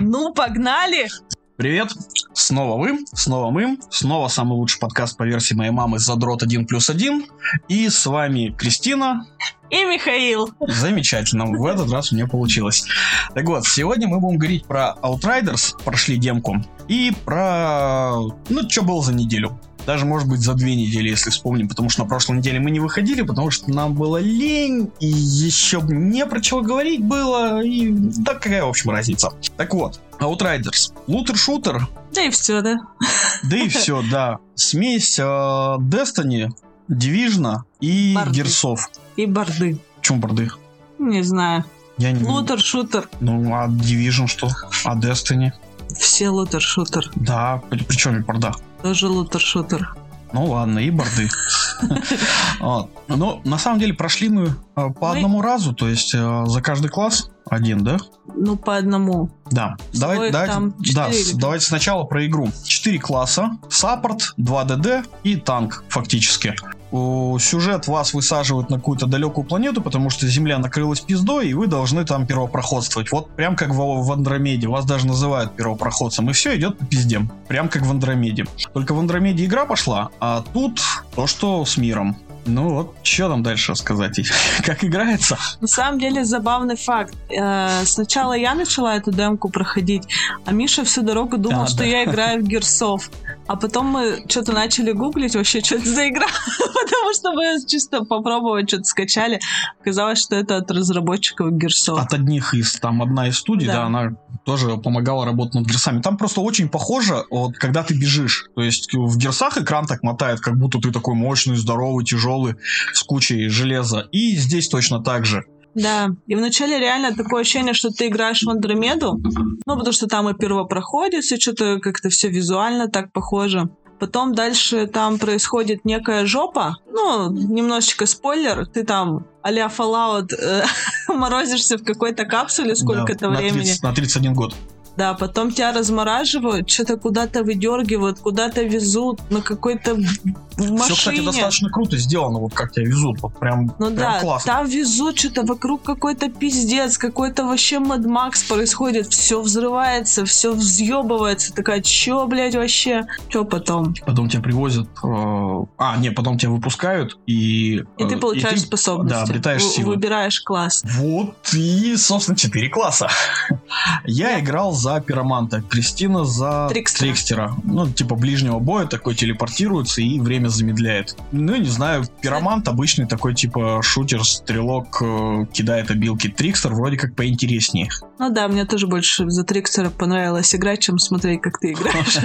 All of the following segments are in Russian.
Ну, погнали! Привет, снова вы, снова мы, снова самый лучший подкаст по версии моей мамы «Задрот 1 плюс 1». И с вами Кристина. И Михаил. Замечательно, в этот раз у меня получилось. Так вот, сегодня мы будем говорить про Outriders, прошли демку, и про, ну, что было за неделю. Даже, может быть, за две недели, если вспомним, потому что на прошлой неделе мы не выходили, потому что нам было лень, и еще не про чего говорить было, и да какая, в общем, разница. Так вот, Outriders. Лутер-шутер. Да и все, да. Да и все, да. Смесь э, Destiny, Division и Борды. Герсов. И борды. Чем борды? Не знаю. Я не... Лутер, шутер. Ну, а Division что? А Destiny? Все лутер, шутер. Да, при, при чем и борда? Тоже лутер, шутер. Ну ладно, и борды. Вот. Ну, на самом деле, прошли мы э, по одному разу, то есть э, за каждый класс один, да? Ну, по одному. Да. Давай, давайте, там да, давайте сначала про игру. Четыре класса, саппорт, 2 ДД и танк, фактически. Сюжет вас высаживают на какую-то далекую планету, потому что Земля накрылась пиздой, и вы должны там первопроходствовать. Вот прям как в, в Андромеде. Вас даже называют первопроходцем. И все идет по пизде. Прям как в Андромеде. Только в Андромеде игра пошла, а тут то, что с миром. Ну вот, что там дальше рассказать? Как играется? На самом деле забавный факт. Э, Сначала я начала эту демку проходить, а Миша всю дорогу думал, А, что да. я играю в Герсов. А потом мы что-то начали гуглить вообще, что это за игра, потому что мы чисто попробовать что-то скачали. Оказалось, что это от разработчиков Герсов. от одних из, там, одна из студий, Да. да, она тоже помогала работать над герсами. Там просто очень похоже, вот, когда ты бежишь. То есть в герсах экран так мотает, как будто ты такой мощный, здоровый, тяжелый, с кучей железа. И здесь точно так же. Да, и вначале реально такое ощущение, что ты играешь в Андромеду, ну, потому что там и первопроходец, и что-то как-то все визуально так похоже. Потом дальше там происходит некая жопа, ну, немножечко спойлер, ты там а-ля Fallout э, морозишься в какой-то капсуле сколько-то Да, времени. 30 на 31 год. Да, потом тебя размораживают, что-то куда-то выдергивают, куда-то везут на какой-то машине. Все, кстати, достаточно круто сделано, вот как тебя везут. Вот прям, Ну прям да, классно. там везут что-то вокруг какой-то пиздец, какой-то вообще Mad Max происходит, все взрывается, все взъебывается, такая, чё, блядь, вообще? Чё потом? Потом тебя привозят... э, А, не, потом тебя выпускают, и... И э, ты получаешь ты, способности. Да, обретаешь силы. Выбираешь класс. Вот и, собственно, 4 класса. Я играл за пироманта, Кристина за Трикстера. трикстера. Ну, типа ближнего боя такой телепортируется и время замедляет. Ну, не знаю, пиромант обычный такой типа шутер, стрелок, э, кидает обилки. Трикстер вроде как поинтереснее. Ну да, мне тоже больше за Трикстера понравилось играть, чем смотреть, как ты играешь.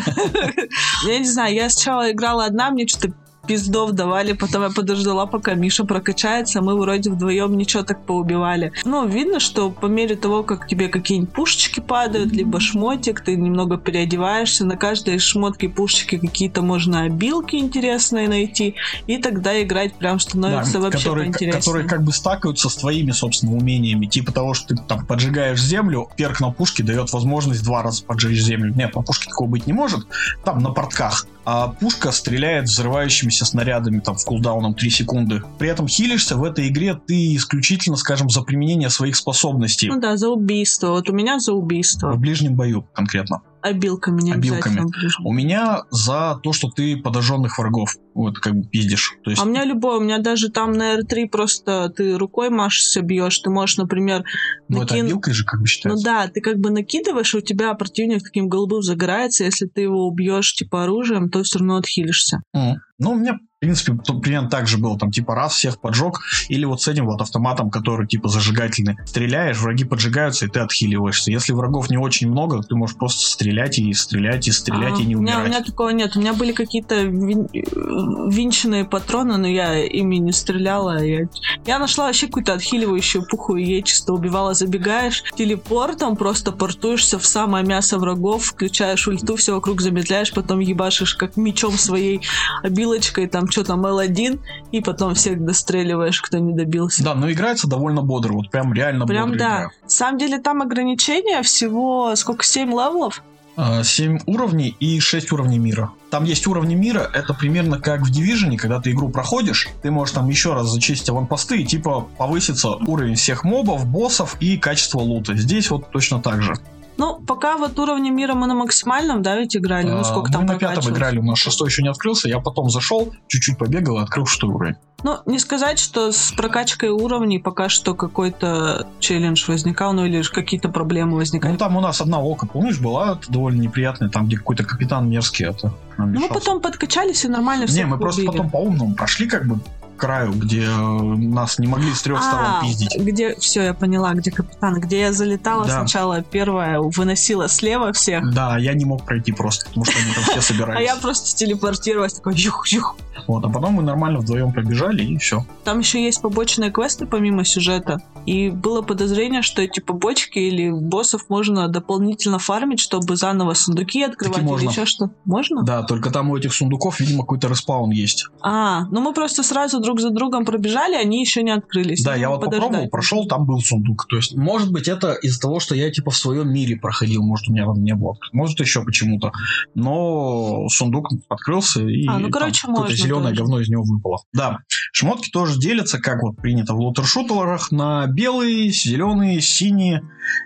Я не знаю, я сначала играла одна, мне что-то пиздов давали, потом я подождала, пока Миша прокачается, мы вроде вдвоем ничего так поубивали. Ну, видно, что по мере того, как тебе какие-нибудь пушечки падают, либо шмотик, ты немного переодеваешься, на каждой шмотке пушечки какие-то можно обилки интересные найти, и тогда играть прям становится Да, вообще которые, поинтереснее. которые как бы стакаются с твоими, собственно, умениями. Типа того, что ты там поджигаешь землю, перк на пушке дает возможность два раза поджечь землю. Нет, на пушке такого быть не может. Там на портках. А пушка стреляет взрывающимися снарядами там в кулдауном 3 секунды. При этом хилишься в этой игре ты исключительно, скажем, за применение своих способностей. Ну да, за убийство. Вот у меня за убийство. В ближнем бою конкретно. Обилками не Обилками. У меня за то, что ты подожженных врагов вот как бы пиздишь. То есть А у меня любой, у меня даже там на R3 просто ты рукой машешься, бьешь. Ты можешь, например, ну, это накин- обилкой же как бы ну считается. да, ты как бы накидываешь, и у тебя противник таким голубым загорается. Если ты его убьешь типа оружием, то все равно отхилишься. Мгм. Ну, у меня, в принципе, примерно так же было. Там, типа, раз всех поджег, или вот с этим вот автоматом, который, типа, зажигательный. Стреляешь, враги поджигаются, и ты отхиливаешься. Если врагов не очень много, ты можешь просто стрелять и стрелять, и стрелять, А, и не у, меня, у умирать. меня такого нет. У меня были какие-то вин- винченные патроны, но я ими не стреляла. Я, я нашла вообще какую-то отхиливающую пуху, и ей чисто убивала. Забегаешь телепортом, просто портуешься в самое мясо врагов, включаешь ульту, все вокруг замедляешь, потом ебашишь как мечом своей обилочкой, там что там L1, и потом всех достреливаешь, кто не добился. Да, но играется довольно бодро, вот прям реально Прям бодро да. играю. На самом деле там ограничения всего сколько, 7 левелов? А, 7 уровней и 6 уровней мира. Там есть уровни мира, это примерно как в Division, когда ты игру проходишь, ты можешь там еще раз зачистить аванпосты и типа повысится уровень всех мобов, боссов и качество лута. Здесь вот точно так же. Ну, пока вот уровни мира мы на максимальном, да, ведь играли? Ну, сколько А, там Мы на пятом играли, у нас шестой еще не открылся. Я потом зашел, чуть-чуть побегал и открыл шестой уровень. Ну, не сказать, что с прокачкой уровней пока что какой-то челлендж возникал, ну или ж какие-то проблемы возникали. Ну, там у нас одна ока, помнишь, была это довольно неприятная, там, где какой-то капитан мерзкий это Ну, мы потом подкачались и нормально все Не, мы просто потом по умному прошли как бы краю, где э, нас не могли с трех сторон А, пиздить. где, все, я поняла, где капитан, где я залетала Да. сначала первая, выносила слева всех, Да, я не мог пройти просто, потому что они там все собирались. а я просто телепортировалась, такой юх-юх. Вот, а потом мы нормально вдвоем пробежали и все. Там еще есть побочные квесты помимо сюжета. И было подозрение, что эти побочки или боссов можно дополнительно фармить, чтобы заново сундуки открывать или можно. еще что. Можно? Да, только там у этих сундуков, видимо, какой-то респаун есть. А, ну мы просто сразу друг за другом пробежали, они еще не открылись. Да, я вот подождать. попробовал, прошел, там был сундук. То есть, может быть, это из-за того, что я типа в своем мире проходил, может, у меня там не было. Может, еще почему-то. Но сундук открылся, и А, ну, короче, можно зеленое говно из него выпало. Да. Шмотки тоже делятся, как вот принято в лутер-шутерах, на белые, зеленые, синие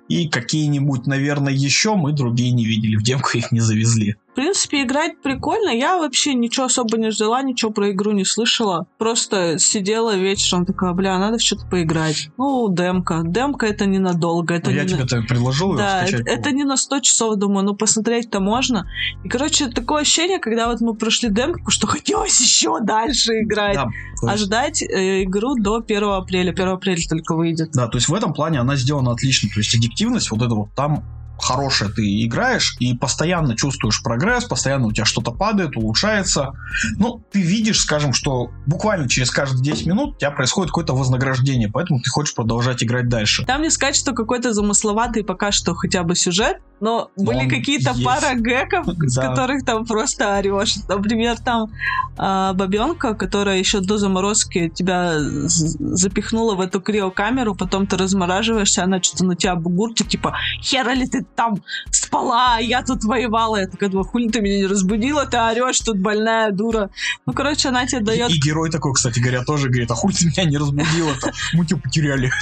и какие-нибудь, наверное, еще мы другие не видели. В демку их не завезли. В принципе, играть прикольно. Я вообще ничего особо не ждала, ничего про игру не слышала. Просто сидела вечером, такая, бля, надо в что-то поиграть. Ну, демка. Демка это ненадолго. Это Ну, я не тебе на- это предложил его Да, это, скачать. это не на 100 часов, думаю, ну посмотреть-то можно. И, короче, такое ощущение, когда вот мы прошли демку, что хотелось еще дальше играть. Да, А есть- ждать э, игру до 1 апреля. 1 апреля только выйдет. Да, то есть в этом плане она сделана отлично. То есть аддиктивность вот это вот там хорошая. Ты играешь и постоянно чувствуешь прогресс, постоянно у тебя что-то падает, улучшается. Ну, ты видишь, скажем, что буквально через каждые 10 минут у тебя происходит какое-то вознаграждение, поэтому ты хочешь продолжать играть дальше. Там не сказать, что какой-то замысловатый пока что хотя бы сюжет, но были какие-то есть. пара гэков, с Да. которых там просто орешь. Например, там а, бабенка, которая еще до заморозки тебя запихнула в эту криокамеру, потом ты размораживаешься, она что-то на тебя бугуртит, типа, хера ли ты там спала, я тут воевала. Я такая думаю, хули ты меня не разбудила, ты орешь, тут больная дура. Ну, короче, она тебе дает И, и герой такой, кстати говоря, тоже говорит, а хуй ты меня не разбудил-то? Мы тебя потеряли.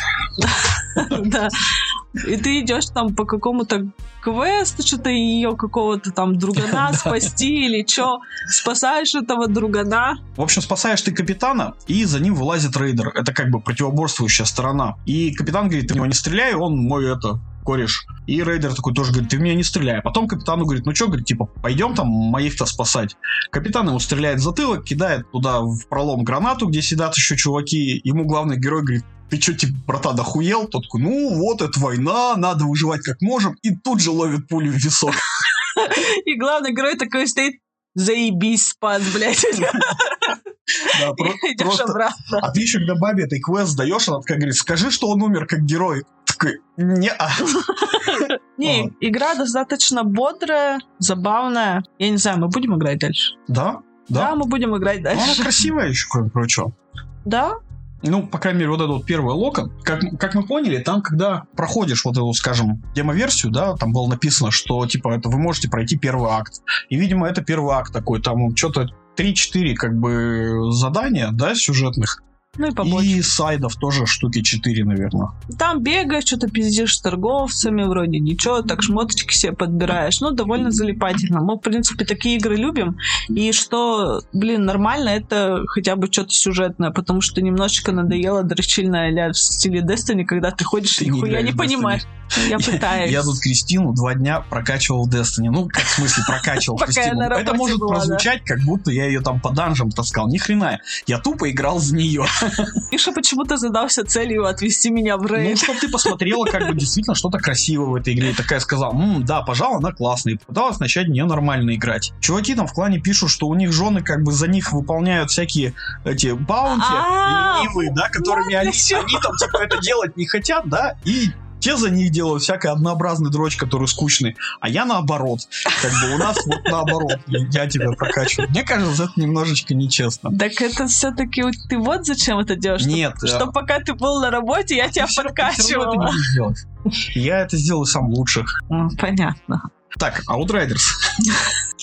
Да. И ты идешь там по какому-то квесту, что-то ее какого-то там другана спасти или что, спасаешь этого другана. В общем, спасаешь ты капитана, и за ним вылазит рейдер. Это как бы противоборствующая сторона. И капитан говорит, ты него не стреляй, он мой это кореш. И рейдер такой тоже говорит, ты в меня не стреляй. А потом капитану говорит, ну что, говорит, типа, пойдем там моих-то спасать. Капитан ему стреляет в затылок, кидает туда в пролом гранату, где сидят еще чуваки. Ему главный герой говорит, ты что, типа, братан, охуел? Тот такой, ну вот, это война, надо выживать как можем. И тут же ловит пулю в висок. И главный герой такой стоит, заебись, спас, блядь. Да, про- просто. А ты еще когда бабе этой квест сдаешь, она такая говорит, скажи, что он умер как герой. Такой, не Не, А. игра достаточно бодрая, забавная. Я не знаю, мы будем играть дальше? Да, Да, да. мы будем играть Ну, она дальше. красивая еще, кроме прочего. Да? Ну, по крайней мере, вот это вот первый локон. Как, как мы поняли, там, когда проходишь вот эту, скажем, демо-версию, да, там было написано, что, типа, это вы можете пройти первый акт. И, видимо, это первый акт такой, там что-то 3-4, как бы, задания, да, сюжетных. Ну и побольше. И сайдов тоже штуки 4, наверное. Там бегаешь, что-то пиздишь с торговцами, вроде ничего, так шмоточки себе подбираешь. Ну, довольно залипательно. Мы, в принципе, такие игры любим. И что, блин, нормально, это хотя бы что-то сюжетное, потому что немножечко надоело дрочильная ля в стиле Destiny, когда ты ходишь Ты и не нихуя не в понимаешь. Я пытаюсь. Я тут Кристину два дня прокачивал в Destiny. Ну, как в смысле прокачивал Кристину? Это может была, да. прозвучать, как будто я ее там по данжам таскал. Ни хрена. Я тупо играл за нее. Миша почему-то задался целью отвести меня в Ну, рейд. чтобы ты посмотрела, как бы действительно что-то красивое в этой игре. И такая сказала, «М, да, пожалуй, она классная. И попыталась начать не нормально играть. Чуваки там в клане пишут, что у них жены как бы за них выполняют всякие эти баунти А, ленивые, да, которыми они, они там типа это делать не хотят, да, и те за них делают всякий однообразный дрочь, который скучный, а я наоборот. Как бы у нас вот наоборот, я тебя прокачиваю. Мне кажется, это немножечко нечестно. Так это все-таки ты вот зачем это делаешь? Нет, Что, что пока ты был на работе, я тебя подкачивала. Я это сделаю сам лучше. Ну, Понятно. Так, Outriders.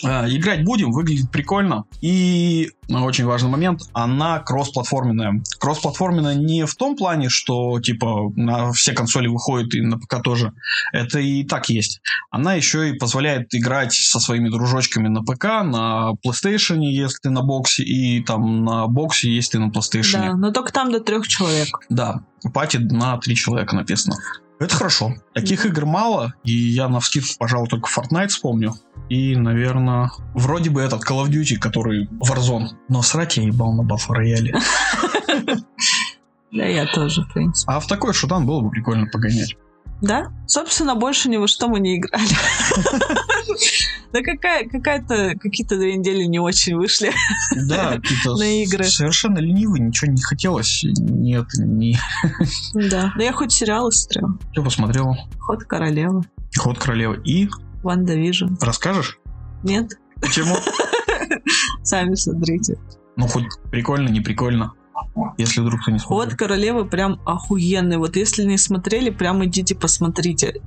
Э, играть будем, выглядит прикольно. И ну, очень важный момент, она кроссплатформенная. Кроссплатформенная не в том плане, что типа на все консоли выходит и на ПК тоже. Это и так есть. Она еще и позволяет играть со своими дружочками на ПК, на PlayStation, если ты на боксе, и там на боксе, если ты на PlayStation. Да, но только там до трех человек. Да, пати на три человека написано. Это хорошо. Таких игр мало, и я на вскидку, пожалуй, только Fortnite вспомню. И, наверное, вроде бы этот Call of Duty, который Warzone. Но срать я ебал на Battle Royale. Да, я тоже, в принципе. А в такой шутан было бы прикольно погонять. Да? Собственно, больше ни во что мы не играли. Да какая, какая-то, какие-то две недели не очень вышли Да, на игры. совершенно ленивые, ничего не хотелось. Нет, не... Да. Да я хоть сериалы смотрела. Что посмотрела? Ход королевы. Ход королевы. И WandaVision. расскажешь? Нет? Почему? Сами смотрите. Ну, хоть прикольно, не прикольно. Если вдруг кто не Ход смотрит. королевы прям охуенный. Вот если не смотрели, прям идите посмотрите.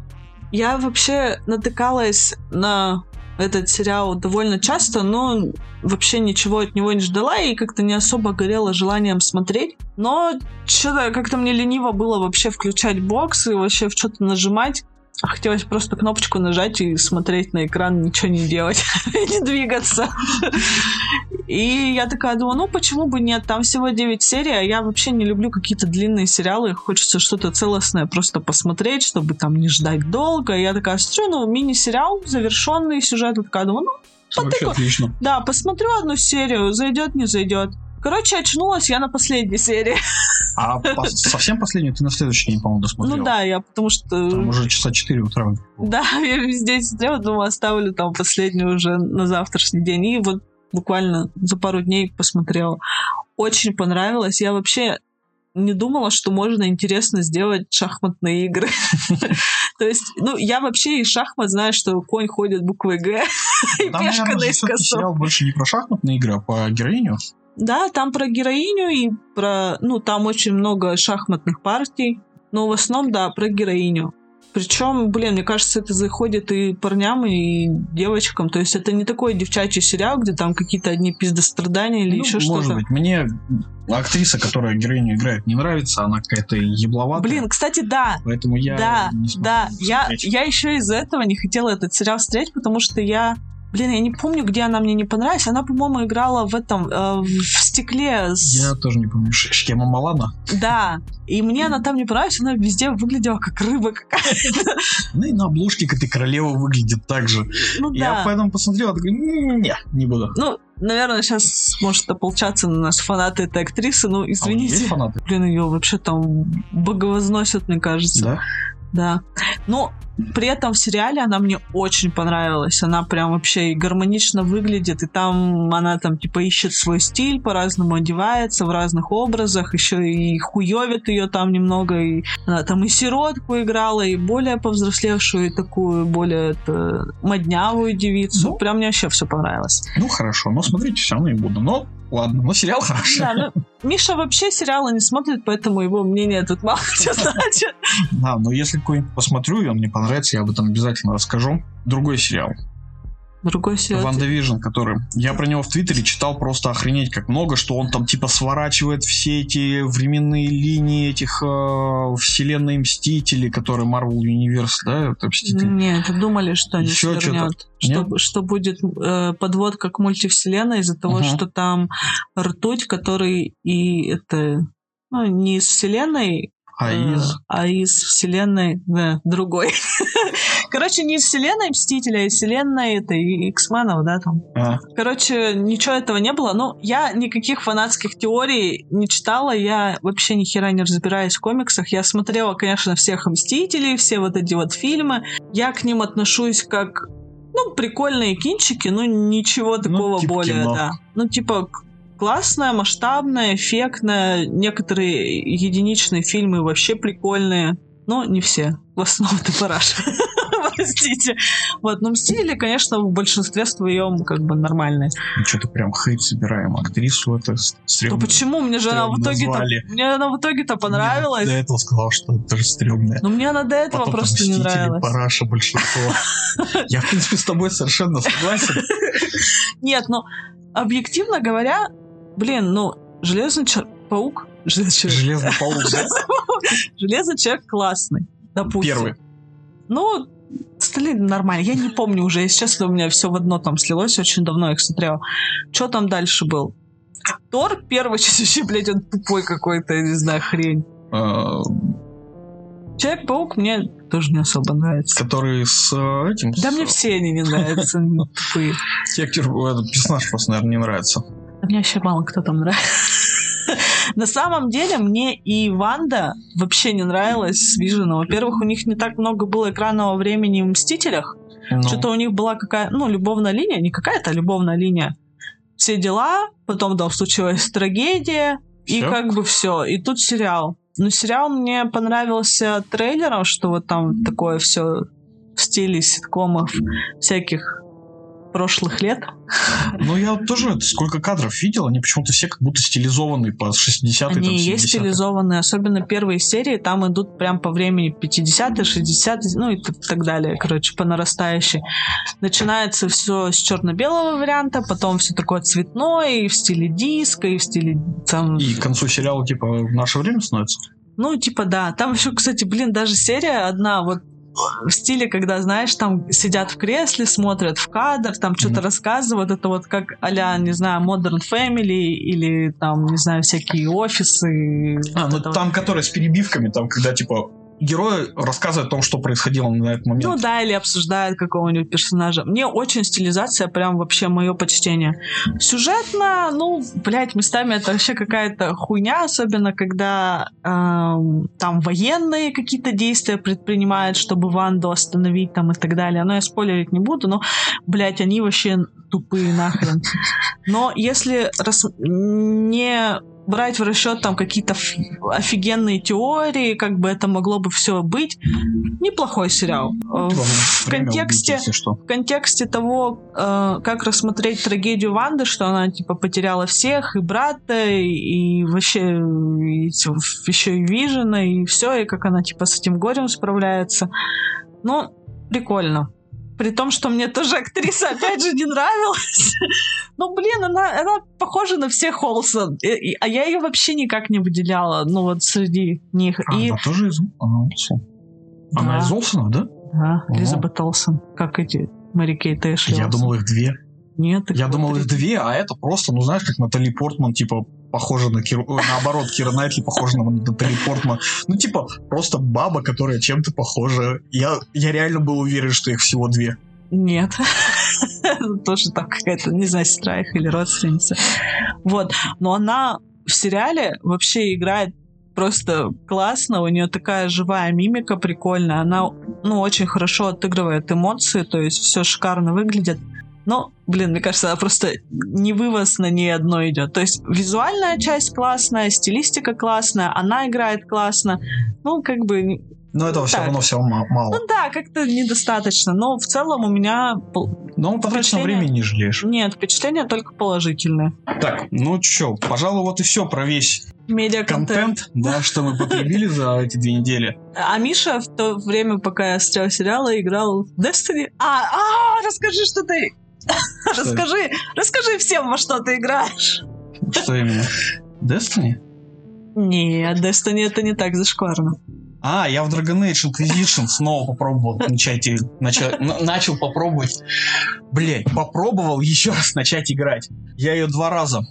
Я вообще натыкалась на этот сериал довольно часто, но вообще ничего от него не ждала и как-то не особо горела желанием смотреть. Но что-то как-то мне лениво было вообще включать бокс и вообще в что-то нажимать. Хотелось просто кнопочку нажать и смотреть на экран, ничего не делать, не двигаться. И я такая думаю, ну почему бы нет, там всего 9 серий, а я вообще не люблю какие-то длинные сериалы, хочется что-то целостное просто посмотреть, чтобы там не ждать долго. И я такая смотрю, ну мини-сериал, завершенный сюжет, и такая думаю, ну Вообще потыку. отлично. да, посмотрю одну серию, зайдет, не зайдет. Короче, очнулась я на последней серии. А пос- совсем последнюю ты на следующий день, по-моему, досмотрел. Ну да, я потому что... Там уже часа 4 утра. Да, я везде сидела, думаю, оставлю там последнюю уже на завтрашний день. И вот буквально за пару дней посмотрела. Очень понравилось. Я вообще не думала, что можно интересно сделать шахматные игры. То есть, ну, я вообще из шахмат знаю, что конь ходит буквой Г и Там, пешка наискосок. сериал больше не про шахматные игры, а по героиню. Да, там про героиню и про... Ну, там очень много шахматных партий. Но в основном, да, про героиню. Причем, блин, мне кажется, это заходит и парням, и девочкам. То есть это не такой девчачий сериал, где там какие-то одни пиздострадания или Ну, еще может что-то. быть. Мне актриса, которая героиню играет, не нравится. Она какая-то ебловатая. Блин, кстати, да, Поэтому я да, не да. Я, я еще из-за этого не хотела этот сериал смотреть, потому что я... Блин, я не помню, где она мне не понравилась. Она, по-моему, играла в этом, э, в стекле с... Я тоже не помню. Шкема Малана. Да. И мне она там не понравилась, она везде выглядела как рыба какая-то. Ну и на обложке как этой королевы выглядит так же. Ну Я да. поэтому посмотрел, а такой, «М, не, не буду. Ну, наверное, сейчас может ополчаться на нас фанаты этой актрисы. Ну, А извините. есть фанаты? Блин, ее вообще там боговозносят, мне кажется. Да? Да. Но при этом в сериале она мне очень понравилась. Она прям вообще и гармонично выглядит, и там она там типа ищет свой стиль, по-разному одевается в разных образах, еще и хуевит ее там немного, и она там и сиротку играла, и более повзрослевшую, и такую более это, моднявую девицу. Ну. Прям мне вообще все понравилось. Ну хорошо, но смотреть все равно не буду. Но ладно, но сериал хороший. Да, ну, Миша вообще сериалы не смотрит, поэтому его мнение тут мало что значит. Да, но если какой-нибудь посмотрю, и он мне понравится, я об этом обязательно расскажу. Другой сериал. Другой сериал. WandaVision, который... Я про него в Твиттере читал просто охренеть как много, что он там типа сворачивает все эти временные линии этих э, вселенной Мстителей, которые Marvel Universe, да, это Мстители. Нет, думали, что не Ещё свернет. Нет? Что, что будет э, подводка к мультивселенной из-за того, Ага. что там ртуть, который и это ну, не из вселенной, А э, из... а из вселенной да, другой. Короче, не из вселенной Мстителя, а из вселенной это X-менов, да, там. а, Короче, ничего этого не было. Ну, я никаких фанатских теорий не читала, я вообще ни хера не разбираюсь в комиксах. Я смотрела, конечно, всех Мстителей, все вот эти вот фильмы. Я к ним отношусь как, ну, прикольные кинчики, но ничего такого типа более, кино. да. Ну, типа, классная, масштабная, эффектная. Некоторые единичные фильмы вообще прикольные. Но не все. В основном ты параш. простите. Вот, но Мстители, конечно, в большинстве своем как бы нормальные. Ну, Что-то прям хейт собираем. Актрису это То стрёмно. почему? Мне же она в итоге-то... Мне она в итоге-то понравилась. Я до этого сказал, что это же стрёмное. Но мне она до этого Потом просто не нравилась. параша большинство. Я, в принципе, с тобой совершенно согласен. Нет, ну, объективно говоря, блин, ну, Железный Чел- Паук... Железный. Железный паук, да? Железный человек классный, допустим. Первый. Ну, остальные нормально. Я не помню уже, если честно, у меня все в одно там слилось, очень давно их смотрела. Что там дальше был? Тор первый вообще, блядь, он тупой какой-то, я не знаю, хрень. э, Человек-паук мне тоже не особо нравится. Который с э, этим... Да с- мне все они не нравятся, тупые. Те актер, этот персонаж просто, наверное, не нравится. А Мне вообще мало кто там нравится. На самом деле мне и Ванда вообще не нравилась с Виженом. Во-первых, у них не так много было экранного времени в «Мстителях». Ну, Что-то у них была какая ну, любовная линия, не какая-то любовная линия. Все дела, потом там случилась трагедия, и Всё? как бы все. И тут сериал. Но сериал мне понравился трейлером, что вот там такое все в стиле ситкомов всяких прошлых лет. Ну, я тоже сколько кадров видел, они почему-то все как будто стилизованные по 60-е, там, Они и есть 70-е. стилизованные, особенно первые серии, там идут прям по времени 50-е, 60-е, ну и т- так далее, короче, по нарастающей. Начинается все с черно-белого варианта, потом все такое цветное, и в стиле диска, и в стиле там... И к концу сериала, типа, в наше время становится? Ну, типа, да. Там еще, кстати, блин, даже серия одна, вот в стиле, когда, знаешь, там сидят в кресле, смотрят в кадр, там что-то Мгм. рассказывают, это вот как а не знаю, Modern Family или там, не знаю, всякие офисы. А, вот ну это вот. там, которые с перебивками, там, когда, типа, герой рассказывает о том, что происходило на этот момент. Ну да, или обсуждают какого-нибудь персонажа. Мне очень стилизация прям вообще мое почтение. Сюжетно, ну, блядь, местами это вообще какая-то хуйня, особенно когда эм, там военные какие-то действия предпринимают, чтобы Ванду остановить там и так далее. Но я спойлерить не буду, но, блядь, они вообще тупые нахрен. Но если рас- не брать в расчет там какие-то офигенные теории, как бы это могло бы все быть, неплохой сериал. Типа, В контексте, убить, что. в контексте того, э, как рассмотреть трагедию Ванды, что она типа потеряла всех, и брата, и, вообще и еще и Вижена, и все, и как она типа с этим горем справляется. Ну, прикольно. При том, что мне тоже актриса, опять же, не нравилась. Ну, блин, она, она похожа на всех и- А я ее вообще никак не выделяла, ну, вот среди них. А, И она тоже из. Она Да. из Олсенов, да? Да, О. Элизабет Олсен, как эти Мэри Кейт и Эшли Я думал, их две. Нет, Я думал, их две, а это просто, ну, знаешь, как Натали Портман, типа, похожа на Киру... ой, наоборот, Кира Найтли похожа на Натали Портман. Ну, типа, просто баба, которая чем-то похожа. Я, я реально был уверен, что их всего две. Нет. Тоже там какая-то, не знаю, сестра их или родственница. Вот. Но она в сериале вообще играет просто классно, у нее такая живая мимика прикольная, она, ну, очень хорошо отыгрывает эмоции, то есть все шикарно выглядит. Но, блин, мне кажется, она просто не вывоз на ней одно идет. То есть визуальная часть классная, стилистика классная, она играет классно. Ну, как бы Но этого все Так. равно всего ма- мало. ну да, как-то недостаточно. Но в целом у меня Но впечатление- времени не жалеешь. нет, впечатления только положительные. Так, ну чё, пожалуй, вот и все про весь Медиа-контент. контент, да, что мы потребили за эти две недели. А Миша в то время, пока я смотрела сериалы, играл в Destiny. А, а, расскажи, что ты... Расскажи, расскажи всем, во что ты играешь. Что именно? Destiny? Нет, Destiny это не так зашкварно. А, я в Dragon Age Inquisition снова попробовал начать, и- нача- н- начал попробовать. Блять, попробовал еще раз начать играть. Я ее два раза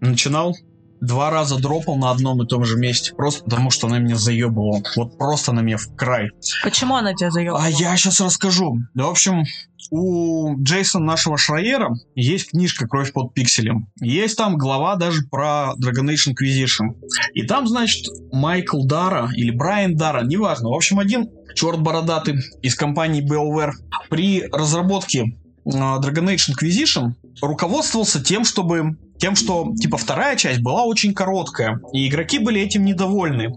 начинал, два раза дропал на одном и том же месте, просто потому что она меня заебывала. Вот просто на меня в край. Почему она тебя заебала? А я сейчас расскажу. Да, в общем, у Джейсона нашего Шрайера есть книжка «Кровь под пикселем». Есть там глава даже про Dragon Age Inquisition. И там, значит, Майкл Дара или Брайан Дара, неважно. В общем, один черт бородатый из компании BioWare при разработке э, Dragon Age Inquisition руководствовался тем, чтобы тем, что типа вторая часть была очень короткая, и игроки были этим недовольны.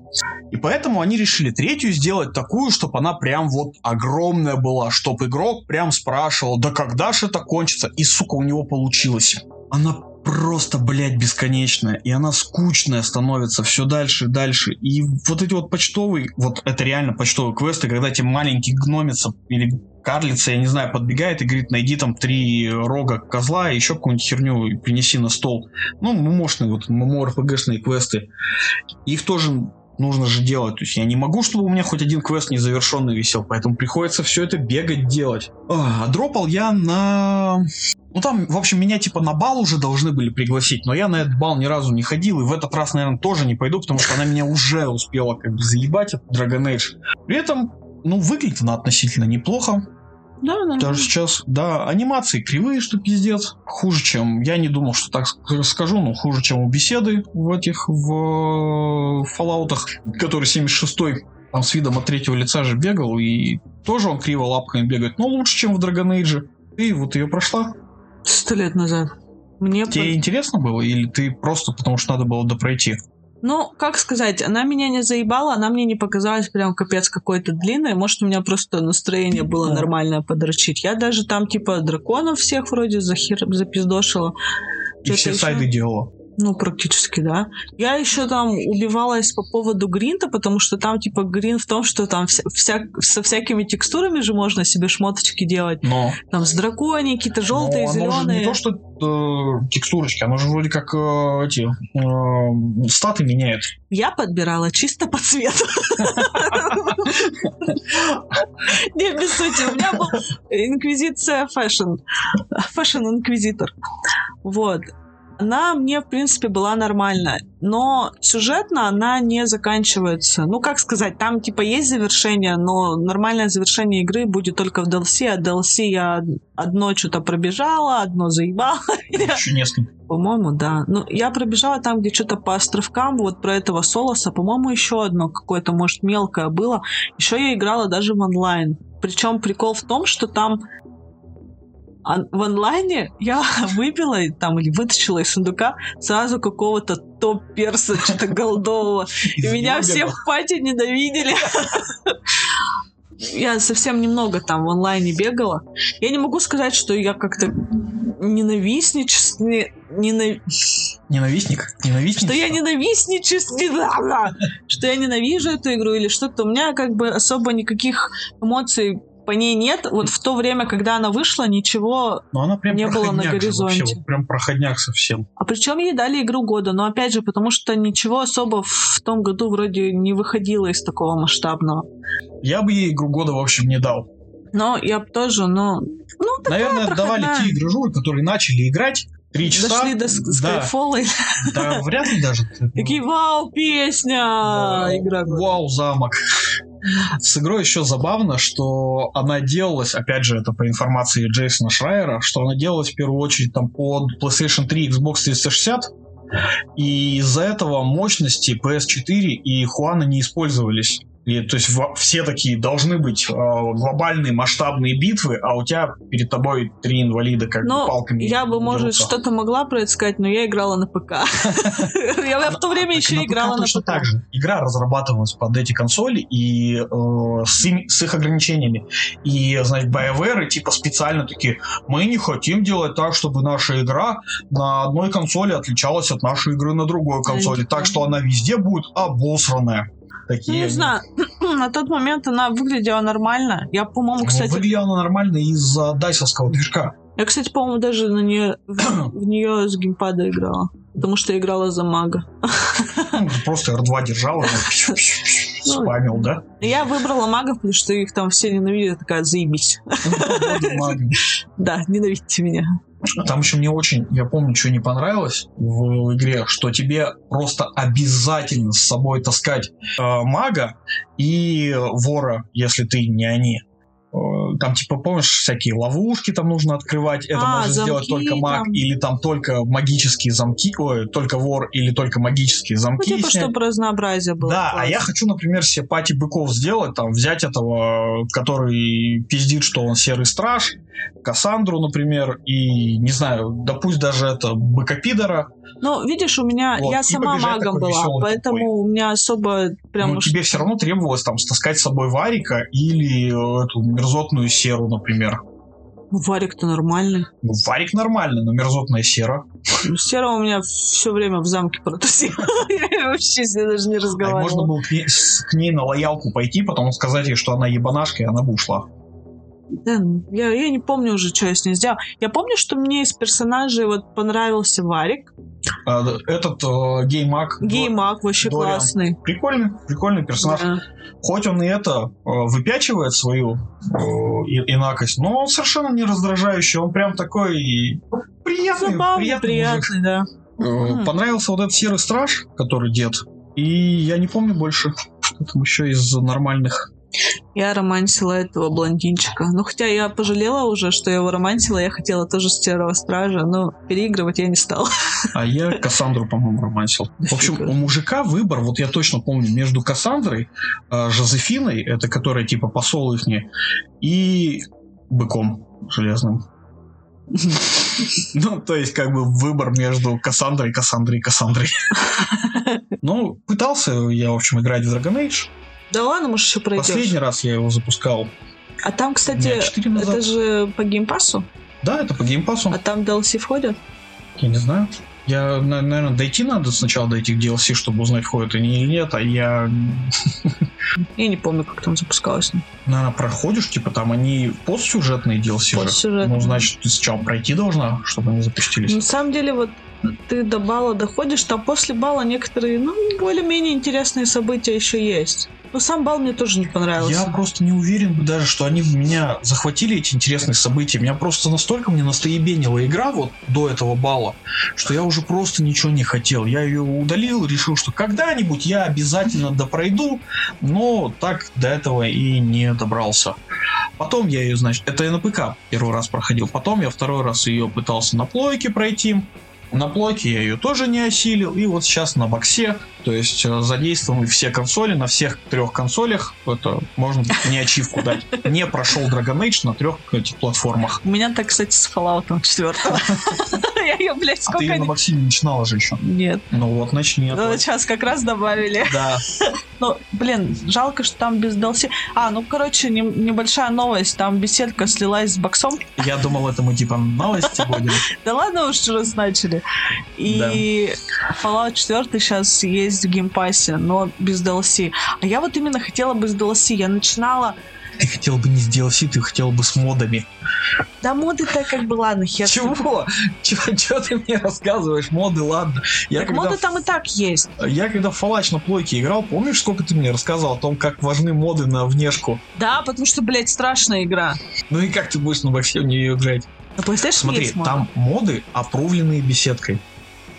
И поэтому они решили третью сделать такую, чтобы она прям вот огромная была, чтобы игрок прям спрашивал, да когда же это кончится? И, сука, у него получилось. Она просто, блядь, бесконечная. И она скучная становится все дальше и дальше. И вот эти вот почтовые, вот это реально почтовые квесты, когда тебе маленький гномится или карлица, я не знаю, подбегает и говорит, найди там три рога козла и еще какую-нибудь херню принеси на стол. Ну, мощные вот ММО-РПГшные квесты. Их тоже нужно же делать. То есть я не могу, чтобы у меня хоть один квест незавершенный висел, поэтому приходится все это бегать делать. А, дропал я на... Ну там, в общем, меня типа на бал уже должны были пригласить, но я на этот бал ни разу не ходил, и в этот раз, наверное, тоже не пойду, потому что она меня уже успела как бы заебать, от Dragon Age. При этом, ну, выглядит она относительно неплохо. Да, да. Даже сейчас, да, анимации кривые, что пиздец. Хуже, чем, я не думал, что так скажу, но хуже, чем у беседы в этих, в фоллаутах, который 76-й там с видом от третьего лица же бегал, и тоже он криво лапками бегает, но лучше, чем в Dragon Age. Ты вот ее прошла? Сто лет назад. Мне Тебе по... интересно было, или ты просто потому что надо было допройти? Ну, как сказать, она меня не заебала, она мне не показалась прям капец какой-то длинной. Может, у меня просто настроение было нормальное подрочить. Я даже там, типа, драконов всех вроде захер... запиздошила. И все еще... сайды делала. Ну, практически, да. Я еще там убивалась по поводу гринта, потому что там, типа, грин в том, что там вся, вся, со всякими текстурами же можно себе шмоточки делать. Но. Там с дракони, какие-то желтые, Но зеленые. не то, что э, текстурочки, оно же вроде как э, эти э, статы меняет. Я подбирала чисто по цвету. Не, без сути. У меня был инквизиция fashion. Fashion-инквизитор. Вот она мне, в принципе, была нормальна. Но сюжетно она не заканчивается. Ну, как сказать, там, типа, есть завершение, но нормальное завершение игры будет только в DLC, а DLC я одно что-то пробежала, одно заебала. Еще несколько. По-моему, да. Ну, я пробежала там, где что-то по островкам, вот про этого Солоса, по-моему, еще одно какое-то, может, мелкое было. Еще я играла даже в онлайн. Причем прикол в том, что там а в онлайне я выбила там или вытащила из сундука сразу какого-то топ-перса, что-то голдового. И меня все в пати ненавидели. Я совсем немного там в онлайне бегала. Я не могу сказать, что я как-то ненавистничес... Не, ненав... Ненавистник? Ненавистник? Что я ненавистничес... Что я ненавижу эту игру или что-то. У меня как бы особо никаких эмоций по ней нет. Вот в то время, когда она вышла, ничего Но она прям не было на горизонте. Вообще, вот прям проходняк совсем. А причем ей дали игру года, но опять же, потому что ничего особо в том году вроде не выходило из такого масштабного. Я бы ей игру года, в общем, не дал. Но я бы тоже, но... Ну, Наверное, проходная. давали те игрожуры, которые начали играть, Три часа. Дошли до Skyfall. Да, вряд ли даже. Такие, вау, песня! Игра. Вау, замок. С игрой еще забавно, что она делалась, опять же, это по информации Джейсона Шрайера, что она делалась в первую очередь там под PlayStation 3 Xbox 360, и из-за этого мощности PS4 и Хуана не использовались. И, то есть в, все такие должны быть э, глобальные масштабные битвы, а у тебя перед тобой три инвалида как но палками. Я бы, может, что-то могла про это сказать, но я играла на ПК. Я в то время еще играла на ПК. так же. Игра разрабатывалась под эти консоли и э, с их ограничениями. И, значит, BioWare типа специально такие, мы не хотим делать так, чтобы наша игра на одной консоли отличалась от нашей игры на другой консоли, так что она везде будет обосранная такие. Ну, не знаю, на тот момент она выглядела нормально. Я, по-моему, ну, кстати... Выглядела она нормально из-за дайсовского движка. Я, кстати, по-моему, даже на нее, в нее с геймпада играла. Потому что играла за мага. Ну, просто R2 держала, ну, спамил, да? Я выбрала магов, потому что их там все ненавидят. Такая, заебись. Да, ненавидите меня. Там еще мне очень, я помню, что не понравилось в игре, что тебе просто обязательно с собой таскать э, мага и вора, если ты не они. Э, там, типа, помнишь, всякие ловушки там нужно открывать, это а, может сделать только маг, там. или там только магические замки, ой, только вор, или только магические замки. Ну, типа, чтобы разнообразие было. Да, классно. а я хочу, например, себе пати быков сделать, там, взять этого, который пиздит, что он серый страж, Кассандру, например, и, не знаю, да пусть даже это быкопидора, Ну, видишь, у меня... Вот, я сама магом была, поэтому такой. у меня особо прям ну, уж... тебе все равно требовалось там стаскать с собой варика или э, эту мерзотную серу, например. Ну, Варик-то нормальный. Ну, варик нормальный, но мерзотная сера. Сера у меня все время в замке протусила. Я вообще с ней даже не А можно разговаривала. было к ней, с- к ней на лоялку пойти, потом сказать ей, что она ебанашка, и она бы ушла. Да, ну, я, я не помню уже, что я с ней сделала. Я помню, что мне из персонажей вот понравился Варик. А, Этот э, геймак Геймак вообще Дориан. классный. прикольный, прикольный персонаж. Да. Хоть он и это э, выпячивает свою э, инакость, но он совершенно не раздражающий. Он прям такой приятный, Забавный, приятный мужик. приятный, да. Э. Понравился вот этот серый страж, который дед. И я не помню больше, что там еще из нормальных. Я романсила этого блондинчика. Ну, хотя я пожалела уже, что я его романсила. Я хотела тоже серого стража, но переигрывать я не стала. А я Кассандру, по-моему, романсил. В общем, у мужика выбор, вот я точно помню, между Кассандрой, э, Жозефиной, это которая типа посол их, и быком железным. Ну, то есть, как бы выбор между Кассандрой, Кассандрой и Кассандрой. Ну, пытался я, в общем, играть в Dragon Age. Да ладно, может, еще пройдешь. Последний раз я его запускал. А там, кстати, это же по геймпасу. Да, это по геймпасу. А там DLC входят? Я не знаю. Я, наверное, дойти надо сначала дойти к DLC, чтобы узнать, входит они или нет, а я, Я не помню, как там запускалось. наверное, проходишь, типа там они постсюжетные DLC же. Постсюжетные. Ну, значит, ты сначала пройти должна, чтобы они запустились. На самом деле, вот ты до балла доходишь, там после балла некоторые, ну, более-менее интересные события еще есть. Но сам бал мне тоже не понравился. Я просто не уверен даже, что они меня захватили эти интересные события. Меня просто настолько мне настоебенила игра вот до этого балла, что я уже просто ничего не хотел. Я ее удалил, решил, что когда-нибудь я обязательно допройду, но так до этого и не добрался. Потом я ее, значит, это я на ПК первый раз проходил. Потом я второй раз ее пытался на плойке пройти. На плойке я ее тоже не осилил. И вот сейчас на боксе, то есть э, задействованы все консоли, на всех трех консолях, это можно не ачивку дать. Не прошел Dragon Age на трех этих платформах. У меня так, кстати, с Fallout 4. Я ее, блядь, А ты сколько... ее на боксе не начинала же еще. Нет. Ну вот, начни. Ну, сейчас как раз добавили. Да. Ну, блин, жалко, что там без DLC. А, ну, короче, не- небольшая новость. Там беседка слилась с боксом. Я думал, это мы типа новости будем. Да ладно уж, раз начали. И Fallout 4 сейчас есть в Game Pass е, но без DLC. А я вот именно хотела бы с DLC. Я начинала... Ты хотел бы не с DLC, ты хотел бы с модами. Да моды-то как бы ладно, хер. Чего? Чего, чего ты мне рассказываешь? Моды, ладно. Я Так когда, моды там и так есть. я когда в Fallout на плойке играл, помнишь, сколько ты мне рассказывал о том, как важны моды на внешку? Да, потому что, блядь, страшная игра. Ну и как ты будешь на боксе в нее играть? На PlayStation Смотри, есть моды? там моды, опровленные беседкой.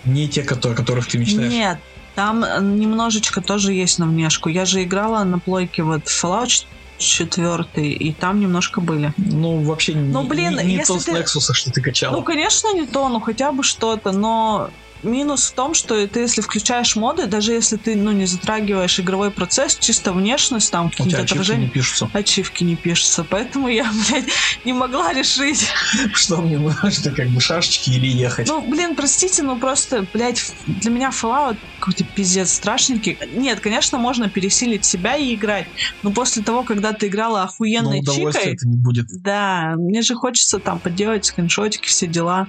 Не те, которые, которых ты мечтаешь. Нет, там э, немножечко тоже есть на внешку. Я же играла на плойке вот Fallout 4, и там немножко были. Ну, вообще Ну, блин, не, не то с ты- Nexus, что ты качал. Ну, конечно, не то, ну хотя бы что-то, но минус в том, что ты, если включаешь моды, даже если ты, ну, не затрагиваешь игровой процесс, чисто внешность, там, какие-то отражения, не пишутся. ачивки не пишутся. Поэтому я, блядь, не могла решить. Что мне нужно, как бы шашечки или ехать? Ну, блин, простите, но просто, блядь, для меня Fallout какой-то пиздец страшненький. Нет, конечно, можно пересилить себя и играть, но после того, когда ты играла Но охуенной чикой, это не будет. да, мне же хочется там поделать скриншотики, все дела.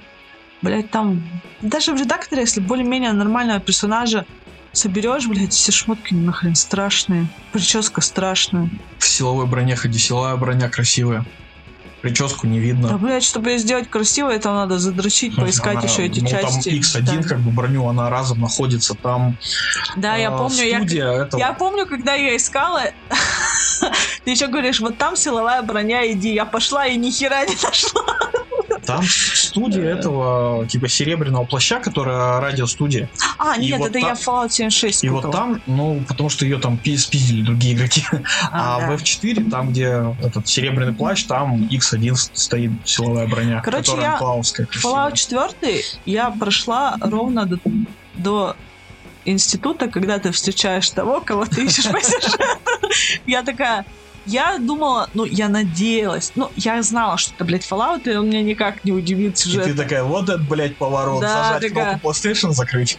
Блядь, там даже в редакторе, если более-менее нормального персонажа соберешь, блядь, все шмотки нахрен страшные. Прическа страшная. В силовой броне ходи, силовая броня красивая. Прическу не видно. Да, блядь, чтобы ее сделать красиво, это надо задрочить, поискать Она- еще эти ну, части. Там X1, Да. как бы броню, она разом находится. Там Да, я а, помню, я этого- Я помню, когда я искала, ты еще говоришь, вот там силовая броня, иди. Я пошла и ни хера не нашла. Там студия этого, типа, серебряного плаща, которая радиостудия. А, нет, вот это там- я Fallout 76 И вот там, ну, потому что ее там пи- спиздили другие игроки. А, да. в F4, там, где этот серебряный плащ, там X1 стоит силовая броня. Короче, которая я клаусская, красивая. Fallout 4 я прошла ровно до, до института, когда ты встречаешь того, кого ты ищешь по сюжету. Я такая, Я думала, ну, я надеялась, ну, я знала, что это, блядь, Fallout, и он меня никак не удивит И сюжет. ты такая, вот этот, блядь, поворот. Да, Зажать такая. кнопку PlayStation, закрыть.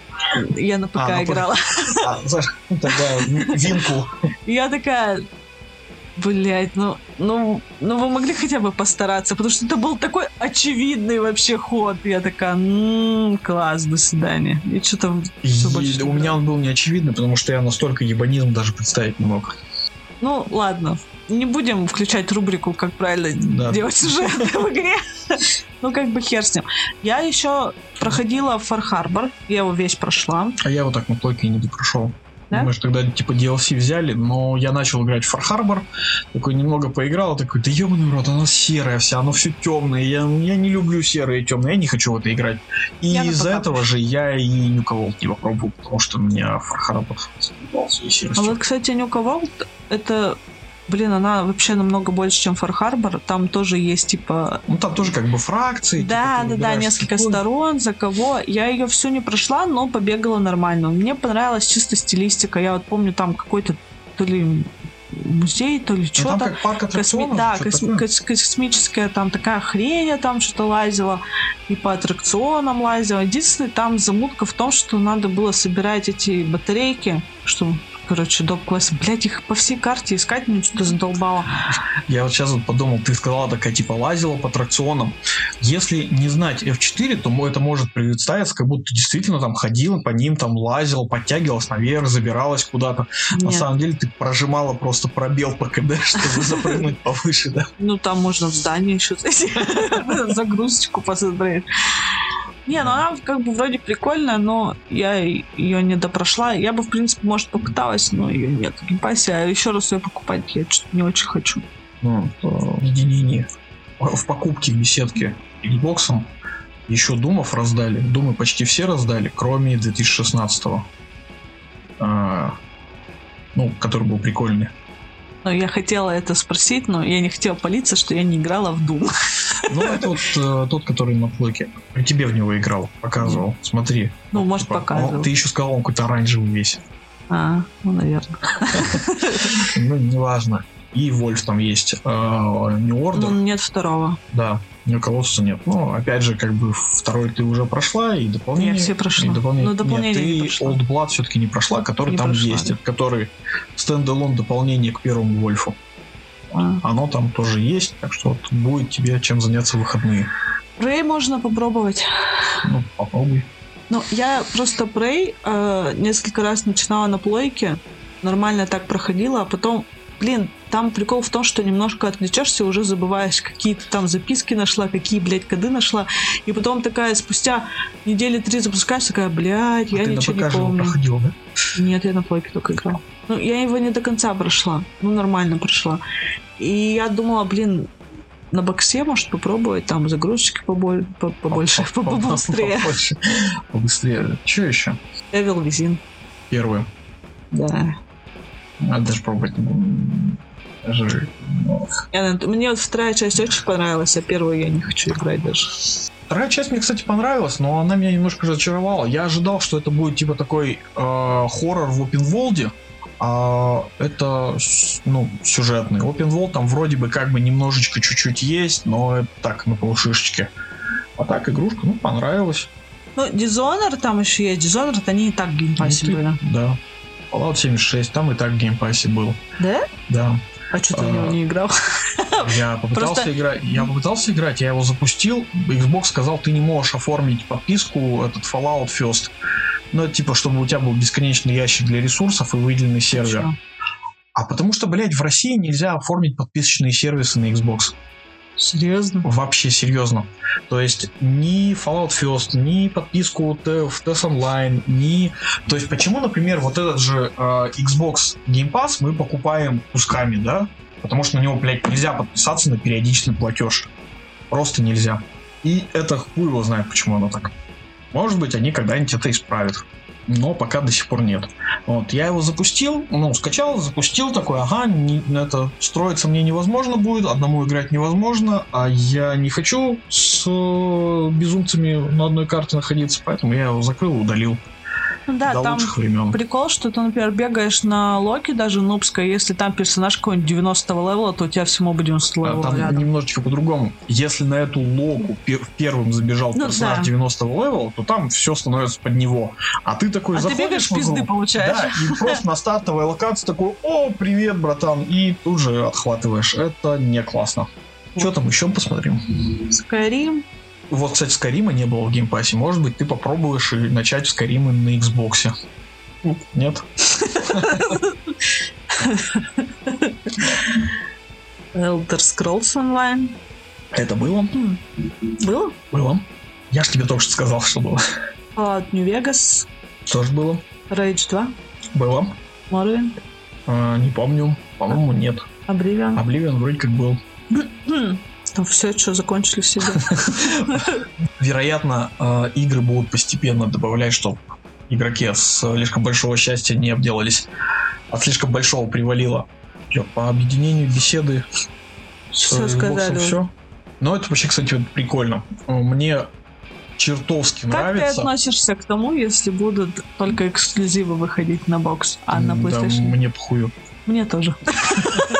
Я на ПК А, ПК. играла. А, заж- ну, тогда винку. И я такая, блядь, ну, ну, ну вы могли хотя бы постараться, потому что это был такой очевидный вообще ход. Я такая, «М, класс, до свидания. И что-то И не у меня он был неочевидный, потому что я настолько ебанизм даже представить не мог. Ну, ладно. Не будем включать рубрику, как правильно Да. делать сюжет в игре. Ну, как бы хер с ним. Я еще проходила Far Harbor. Я его весь прошла. А я вот так на плойке не допрошел. Да? Мы же тогда типа DLC взяли, но я начал играть в Far Harbor, такой немного поиграл, такой, да ебаный рот, она серая вся, оно все темное, я, я не люблю серые и темные, я не хочу в это играть. И из-за этого же я и никого не попробовал, потому что меня Far Harbor задолбал своей А вот, кстати, Нюка Волт, это... Блин, она вообще намного больше, чем Harbor. Там тоже есть, типа, Ну там тоже как бы фракции. типа, Да, ты да, да, несколько такой. сторон, за кого. Я ее всю не прошла, но побегала нормально. Мне понравилась чисто стилистика. Я вот помню там какой-то то ли музей, то ли Ну, там что-то. как парк аттракционов. да, косми- кос- космическая там такая хрень, я там что-то лазила, и по аттракционам лазила. Единственное, там замутка в том, что надо было собирать эти батарейки, что, короче, доп. класс. Блять, их по всей карте искать мне что-то задолбало. Я вот сейчас вот подумал, ты сказала такая, типа, лазила по аттракционам. Если не знать F4, то это может представиться, как будто ты действительно там ходила по ним, там лазила, подтягивалась наверх, забиралась куда-то. На самом деле ты прожимала просто пробел по КД, чтобы запрыгнуть повыше, да? Ну, там можно в здание еще загрузочку посмотреть. Не, ну она как бы вроде прикольная, но я ее не допрошла. Я бы, в принципе, может, попыталась, но ее нет в Game Pass е. А еще раз ее покупать я что-то не очень хочу. Ну, в единении. В покупке в беседке Xbox еще Думов раздали. Думы почти все раздали, кроме 2016 ну, который был прикольный. Но я хотела это спросить, но я не хотела палиться, что я не играла в Doom. Ну, это вот э, тот, который на плойке. При тебе в него играл, показывал. Смотри. Ну, может, Типа, показывал. он- Ты еще сказал, он какой-то оранжевый весь. А, ну, наверное. Ну, неважно. И Вольф там есть. Э, Order, Ну, нет второго. да. New Colossus нет. Ну, опять же, как бы второй ты уже прошла, и дополнение. Я все прошла. и дополнение. Ну, дополнение Нет, не ты прошла. Old Blood все-таки не прошла, который Не там прошла, есть. да. Который стендалон дополнение к первому Вольфу. А. Оно там тоже есть, так что вот будет тебе чем заняться в выходные. Prey можно попробовать. Ну, попробуй. Ну, я просто Prey э, несколько раз начинала на плойке, нормально так проходила, а потом, блин, там прикол в том, что немножко отвлечешься, уже забываешь, какие ты там записки нашла, какие, блядь, коды нашла, и потом такая, спустя недели три запускаешь, такая, блядь, А я ничего не помню. проходил, да? Нет, я на плойке только играла. Ну, я его не до конца прошла. Ну, нормально прошла. И я думала, блин, на боксе, может, попробовать там поболь- по- побольше, по- побыстрее. Побыстрее. Че еще? Эвил Визин, Первое. да. Надо даже пробовать. не буду. Даже, на- Мне вот вторая часть очень понравилась, а первую я не хочу играть даже. Вторая часть мне, кстати, понравилась, но она меня немножко разочаровала. Я ожидал, что это будет типа такой э, хоррор в open world, а это ну, сюжетный. Open world там вроде бы как бы немножечко чуть-чуть есть, но это так, на полшишечки. А так, игрушка, ну, понравилась. Ну, Dishonored там еще есть. Dishonored, они и так Game Pass е Ну, были. Да. Fallout 76, там и так в Game Pass е был. Да? Да. А что ты в А. него не играл? Я попытался Просто- играть, я попытался играть, я его запустил. Xbox сказал, ты не можешь оформить подписку этот Fallout First. Ну, это типа, чтобы у тебя был бесконечный ящик для ресурсов и выделенный сервер. Чё? А потому что, блядь, в России нельзя оформить подписочные сервисы на Xbox. Серьезно? Вообще серьезно. То есть ни Fallout First, ни подписку Т- в TES Online, ни... То есть почему, например, вот этот же э, Xbox Game Pass мы покупаем кусками, да? Потому что на него, блядь, нельзя подписаться на периодичный платеж. Просто нельзя. И это хуй его знает, почему оно так. Может быть, они когда-нибудь это исправят. Но пока до сих пор нет. Вот, я его запустил, ну, скачал, запустил, такой, ага, не- это строиться мне невозможно будет, одному играть невозможно, а я не хочу с э, безумцами на одной карте находиться, поэтому я его закрыл и удалил. Ну да, до там времен. прикол, что ты, например, бегаешь на Локи, даже нубской, если там персонаж какой-нибудь 90 левела, то у тебя все мобы 90 А, левела Там рядом. немножечко по-другому. Если на эту локу пер- первым забежал Ну персонаж да. 90 левела, то там все становится под него. А ты такой А ты заходишь бегаешь в игру, пизды получаешь. Да, и просто на стартовой локации такой, о, привет, братан, и тут же отхватываешь. Это не классно. Что там еще посмотрим? Skyrim. Вот, кстати, Skyrim а не было в Game Pass е. Может быть, ты попробуешь и начать Skyrim на Xbox. Нет? Elder Scrolls Online. Это было? Было? Было. Я ж тебе только что сказал, что было. Fallout New Vegas. Тоже было. Rage 2. Было. Morrowind. А, не помню. По-моему, нет. Oblivion. Обливион вроде как был. Ну все, что закончили все. Вероятно, э, игры будут постепенно добавлять, чтобы игроки с слишком большого счастья не обделались. От слишком большого привалило. По объединению беседы с Всё сказали. все. Но это вообще, кстати, вот прикольно. Э, Мне чертовски Как ты нравится. относишься к тому, если будут только эксклюзивы выходить на бокс, а на М, да, PlayStation? мне похую. Мне тоже.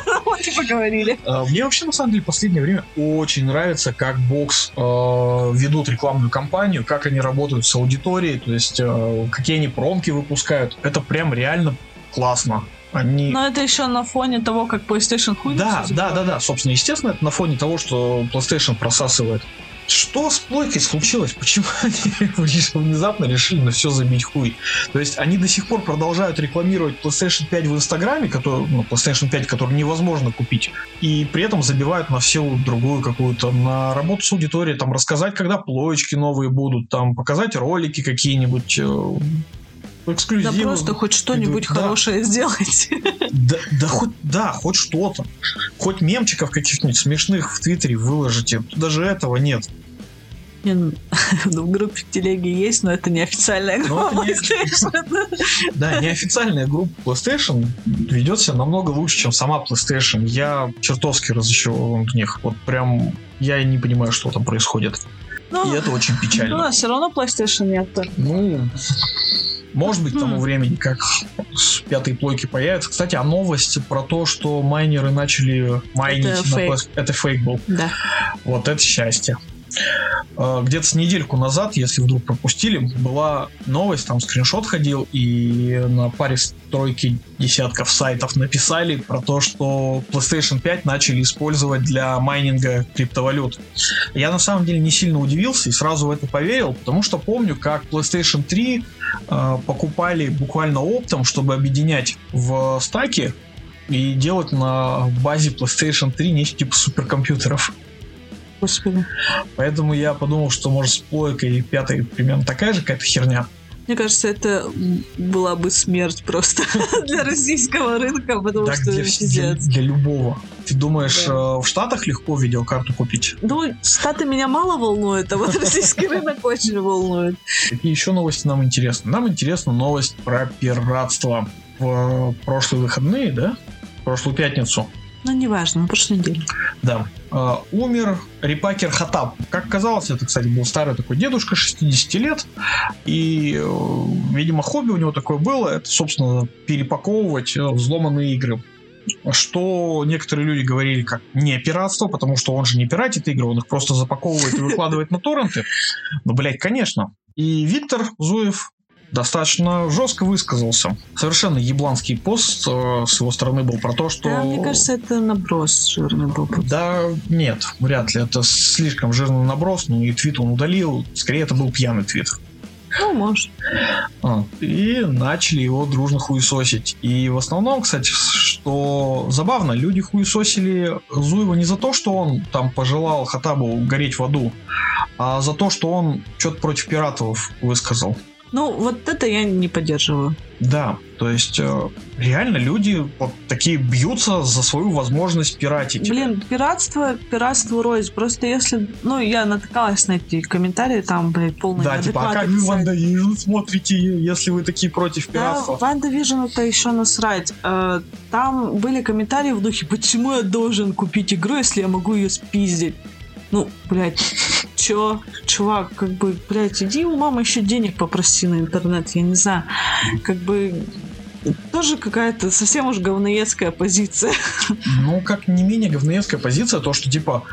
И поговорили. А, Мне вообще, на самом деле, в последнее время очень нравится, как Бокс э, ведут рекламную кампанию, как они работают с аудиторией, то есть э, какие они промки выпускают. Это прям реально классно. Они... Но это еще на фоне того, как PlayStation хуй Да, да, да, да. Собственно, естественно, это на фоне того, что PlayStation просасывает. Что с плойкой случилось? Почему они внезапно решили на все забить хуй? То есть они до сих пор продолжают рекламировать PlayStation 5 в Инстаграме, который, ну, PlayStation 5, который невозможно купить, и при этом забивают на всю другую какую-то, на работу с аудиторией, там рассказать, когда плоечки новые будут, там показать ролики какие-нибудь, э, Да эксклюзивы. просто хоть что-нибудь Да. хорошее сделать. Да, да хоть, да, хоть что-то. Хоть мемчиков каких-нибудь смешных в Твиттере выложите. Даже этого нет. Не, ну, ну, в группе в телеге есть, но это не официальная Но группа не- PlayStation. Да, неофициальная группа PlayStation ведет себя намного лучше, чем сама PlayStation. Я чертовски разочарован в них. Вот прям я не понимаю, что там происходит. И Ну, это очень ну, печально. а все равно PlayStation нет. Ну, может быть, к тому Хм. времени, как с пятой плойки появится. Кстати, а новость про то, что майнеры начали майнить Это на фейк. PS Это фейк был. Да. Вот это счастье. Э, Где-то с недельку назад, если вдруг пропустили, была новость, там скриншот ходил, и на паре стройки десятков сайтов написали про то, что PlayStation 5 начали использовать для майнинга криптовалют. Я на самом деле не сильно удивился и сразу в это поверил, потому что помню, как PlayStation 3 э, покупали буквально оптом, чтобы объединять в стаке и делать на базе PlayStation 3 нечто типа суперкомпьютеров. Господи. Поэтому я подумал, что может с плойкой пятой примерно такая же какая-то херня. Мне кажется, это была бы смерть просто для российского рынка, потому Да что для, пиздец. для любого. Ты думаешь, Да. э, в Штатах легко видеокарту купить? Ну, Штаты меня мало волнуют, а вот российский рынок очень волнует. Какие еще новости нам интересны? Нам интересна новость про пиратство. В прошлые выходные, да? В прошлую пятницу. Ну, неважно, на прошлой неделе. Да. Э, умер Рипакер Хатаб. Как казалось, это, кстати, был старый такой дедушка, 60 лет. И, э, видимо, хобби у него такое было. Это, собственно, перепаковывать э, взломанные игры. Что некоторые люди говорили как не пиратство, потому что он же не пиратит игры, он их просто запаковывает и выкладывает на торренты. Ну, блядь, конечно. И Виктор Зуев достаточно жестко высказался. Совершенно ебланский пост э, с его стороны был про то, что... Да, мне кажется, это наброс жирный был. Да, нет, вряд ли. Это слишком жирный наброс, ну и твит он удалил. Скорее, это был пьяный твит. Ну, может. А, И начали его дружно хуесосить. И в основном, кстати, что забавно, люди хуесосили Зуева не за то, что он там пожелал Хатабу гореть в аду, а за то, что он что-то против пиратов высказал. Ну, вот это я не поддерживаю. Да, то есть э, реально люди вот такие бьются за свою возможность пиратить. Блин, пиратство, пиратство рознь. Просто если... Ну, я натыкалась на эти комментарии, там, блядь, полные Да, типа, а как вы WandaVision смотрите, если вы такие против Да, пиратства? WandaVision это еще насрать. Э, Там были комментарии в духе, почему я должен купить игру, если я могу ее спиздить? Ну, блядь, все, чувак, как бы, блядь, иди у мамы еще денег попроси на интернет, я не знаю. Как бы тоже какая-то совсем уж говноедская позиция. Ну, как не менее говноедская позиция, то, что, типа,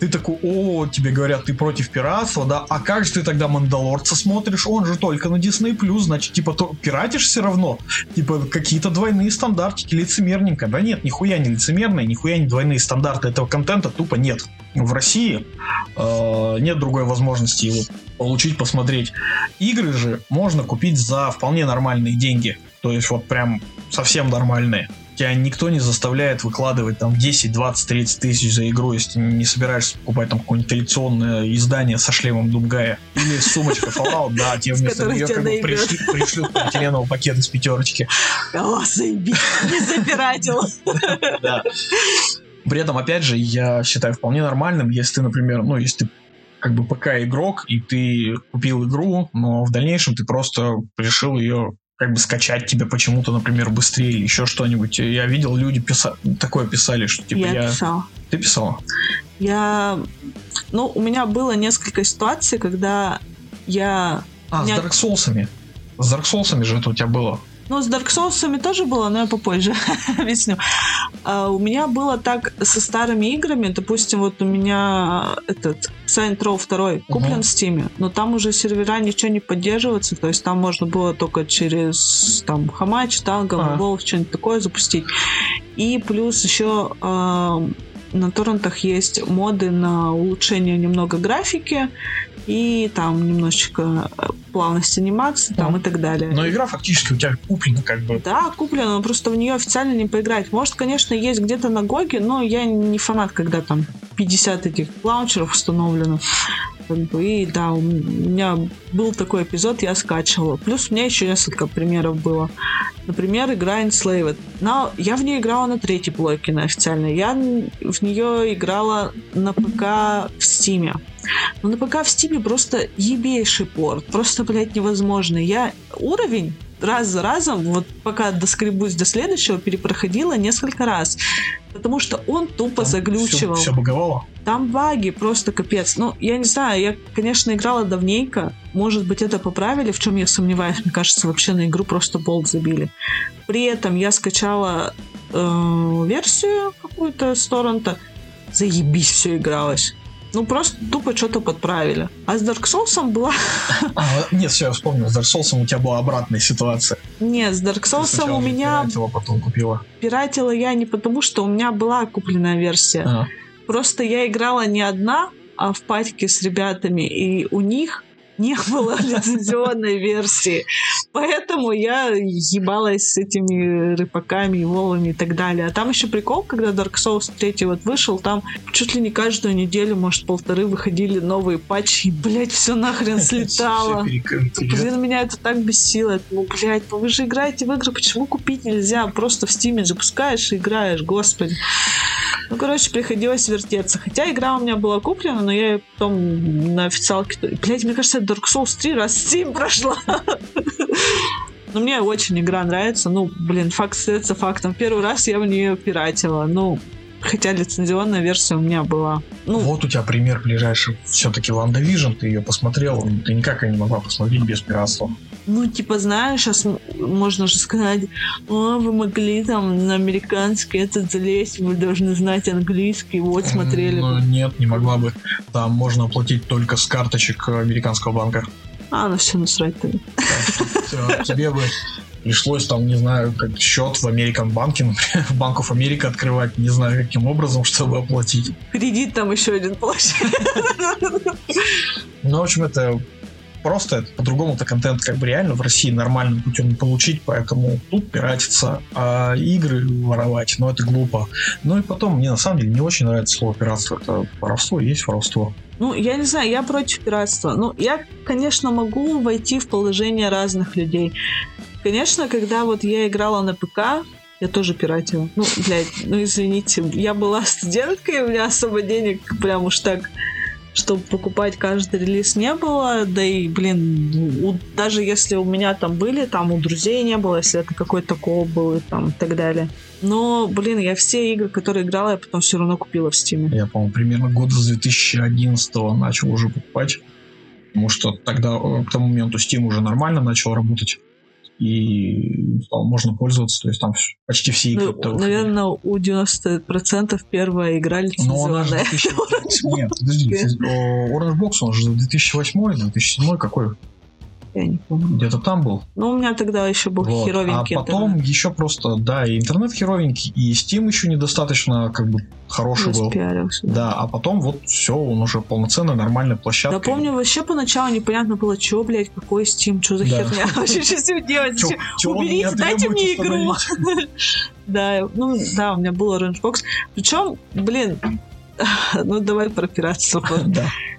ты такой, о, тебе говорят, ты против пиратства, да, а как же ты тогда Мандалорца смотришь? Он же только на Disney+, значит, типа, то пиратишь все равно? Типа, какие-то двойные стандартики, лицемерненько. Да нет, нихуя не лицемерные, нихуя не двойные стандарты этого контента тупо нет. В России э, нет другой возможности его получить, посмотреть. Игры же можно купить за вполне нормальные деньги. То есть вот прям совсем нормальные. Тебя никто не заставляет выкладывать там 10, 20, 30 тысяч за игру, если ты не собираешься покупать там какое-нибудь коллекционное издание со шлемом Думгая. Или сумочка Fallout, да, тебе вместо нее как бы пришлют полиэтиленовый пакет из пятерочки. О, заебись, не запиратил. Да. При этом, опять же, я считаю вполне нормальным, если ты, например, ну, если ты как бы ПК-игрок, и ты купил игру, но в дальнейшем ты просто решил ее как бы скачать тебе почему-то, например, быстрее или еще что-нибудь. Я видел, люди писа... такое писали, что типа я... я... писала. Ты писала? Я... Ну, у меня было несколько ситуаций, когда я... А, меня... с Dark Souls. С Dark Souls же это у тебя было. Ну, с Dark Souls тоже было, но я попозже объясню. А, у меня было так со старыми играми, допустим, вот у меня этот Saint Row 2 куплен uh-huh. в Steam, но там уже сервера ничего не поддерживаются, то есть там можно было только через там Хамач, Танго, uh-huh. Что-нибудь такое запустить. И плюс еще э, на торрентах есть моды на улучшение немного графики, и там немножечко э, плавность анимации там, и так далее. Но игра фактически у тебя куплена как бы. Да, куплена, но просто в нее официально не поиграть. Может, конечно, есть где-то на GOG е, но я не фанат, когда там 50 этих лаунчеров установлено. И да, у меня был такой эпизод, я скачивала. Плюс у меня еще несколько примеров было. Например, игра Enslaved. Но я в нее играла на третьей плойке на официальной. Я в нее играла на ПК в Steam е. Но на ПК в Стиме просто ебейший порт. Просто, блядь, невозможно. Я уровень раз за разом, вот пока доскребусь до следующего, перепроходила несколько раз. Потому что он тупо Там заглючивал. Все, все баговало? Там баги просто капец. Ну, я не знаю, я, конечно, играла давненько. Может быть, это поправили, в чем я сомневаюсь. Мне кажется, вообще на игру просто болт забили. При этом я скачала э, версию какую-то с торрента. Заебись все игралось. Ну, просто тупо что-то подправили. А с Dark Souls была... А, нет, все, я вспомнил. С Dark Souls у тебя была обратная ситуация. Нет, с Dark Souls у меня... Пиратила, потом купила. Пиратила я не потому, что у меня была купленная версия. А. Просто я играла не одна, а в патике с ребятами, и у них не было лицензионной версии. Поэтому я ебалась с этими рыбаками, волами и так далее. А там еще прикол, когда Dark Souls 3 вот вышел, там чуть ли не каждую неделю, может, полторы выходили новые патчи, и, блядь, все нахрен слетало. Блин, меня это так бесило. Ну, блядь, ну вы же играете в игры, почему купить нельзя? Просто в стиме запускаешь и играешь, господи. Ну, короче, приходилось вертеться. Хотя игра у меня была куплена, но я потом на официалке... Блять, мне кажется, Dark Souls 3 раз Steam прошла. Но мне очень игра нравится. Ну, блин, факт остается фактом. Первый раз я в нее пиратила. Ну, хотя лицензионная версия у меня была. Ну, вот у тебя пример ближайший. Все-таки WandaVision, ты ее посмотрел, ты никак ее не могла посмотреть без пиратства. Ну, типа, знаешь, сейчас можно же сказать, о, вы могли там на американский этот залезть, вы должны знать английский, вот смотрели ну, Нет, не могла бы. Там можно оплатить только с карточек американского банка. А, ну все, насрать тогда. Тебе бы пришлось там, не знаю, как счет в Американ банке, например, в Банков Америка открывать, не знаю, каким образом, чтобы оплатить. Кредит там еще один получить. Ну, в общем, это просто по-другому-то контент как бы реально в России нормальным путем не получить, поэтому тут пиратиться, а игры воровать, ну это глупо. Ну и потом, мне на самом деле не очень нравится слово пиратство, это воровство есть воровство. Ну, я не знаю, я против пиратства. Ну, я, конечно, могу войти в положение разных людей. Конечно, когда вот я играла на ПК, я тоже пиратила. Ну, блядь, ну извините, я была студенткой, у меня особо денег прям уж так чтобы покупать каждый релиз не было, да и, блин, у, даже если у меня там были, там у друзей не было, если это какой-то кооп был и там и так далее. Но, блин, я все игры, которые играла, я потом все равно купила в Steam. Я, по-моему, примерно года с 2011 начал уже покупать. Потому что тогда, э, к тому моменту, Steam уже нормально начал работать. И стало можно пользоваться. То есть там почти все игры. Ну, наверное, у 90% первая игра выходили. Но она же лицензионная. 2000 Нет, подожди. Orange Box, он же 2008 2007 какой? Я не помню. Где-то там был. Ну, у меня тогда еще был Вот. херовенький А потом интернет. еще просто, да, и интернет херовенький, и Steam еще недостаточно как бы хороший был. Да. А потом вот все, он уже полноценная нормальная площадка. Да помню, вообще поначалу непонятно было, что, блядь, какой Steam, что за Да. херня. Вообще, что с ним делать? Уберите, дайте мне игру. Да, ну да, у меня был Orange Box. Причем, блин, ну давай про пиратство.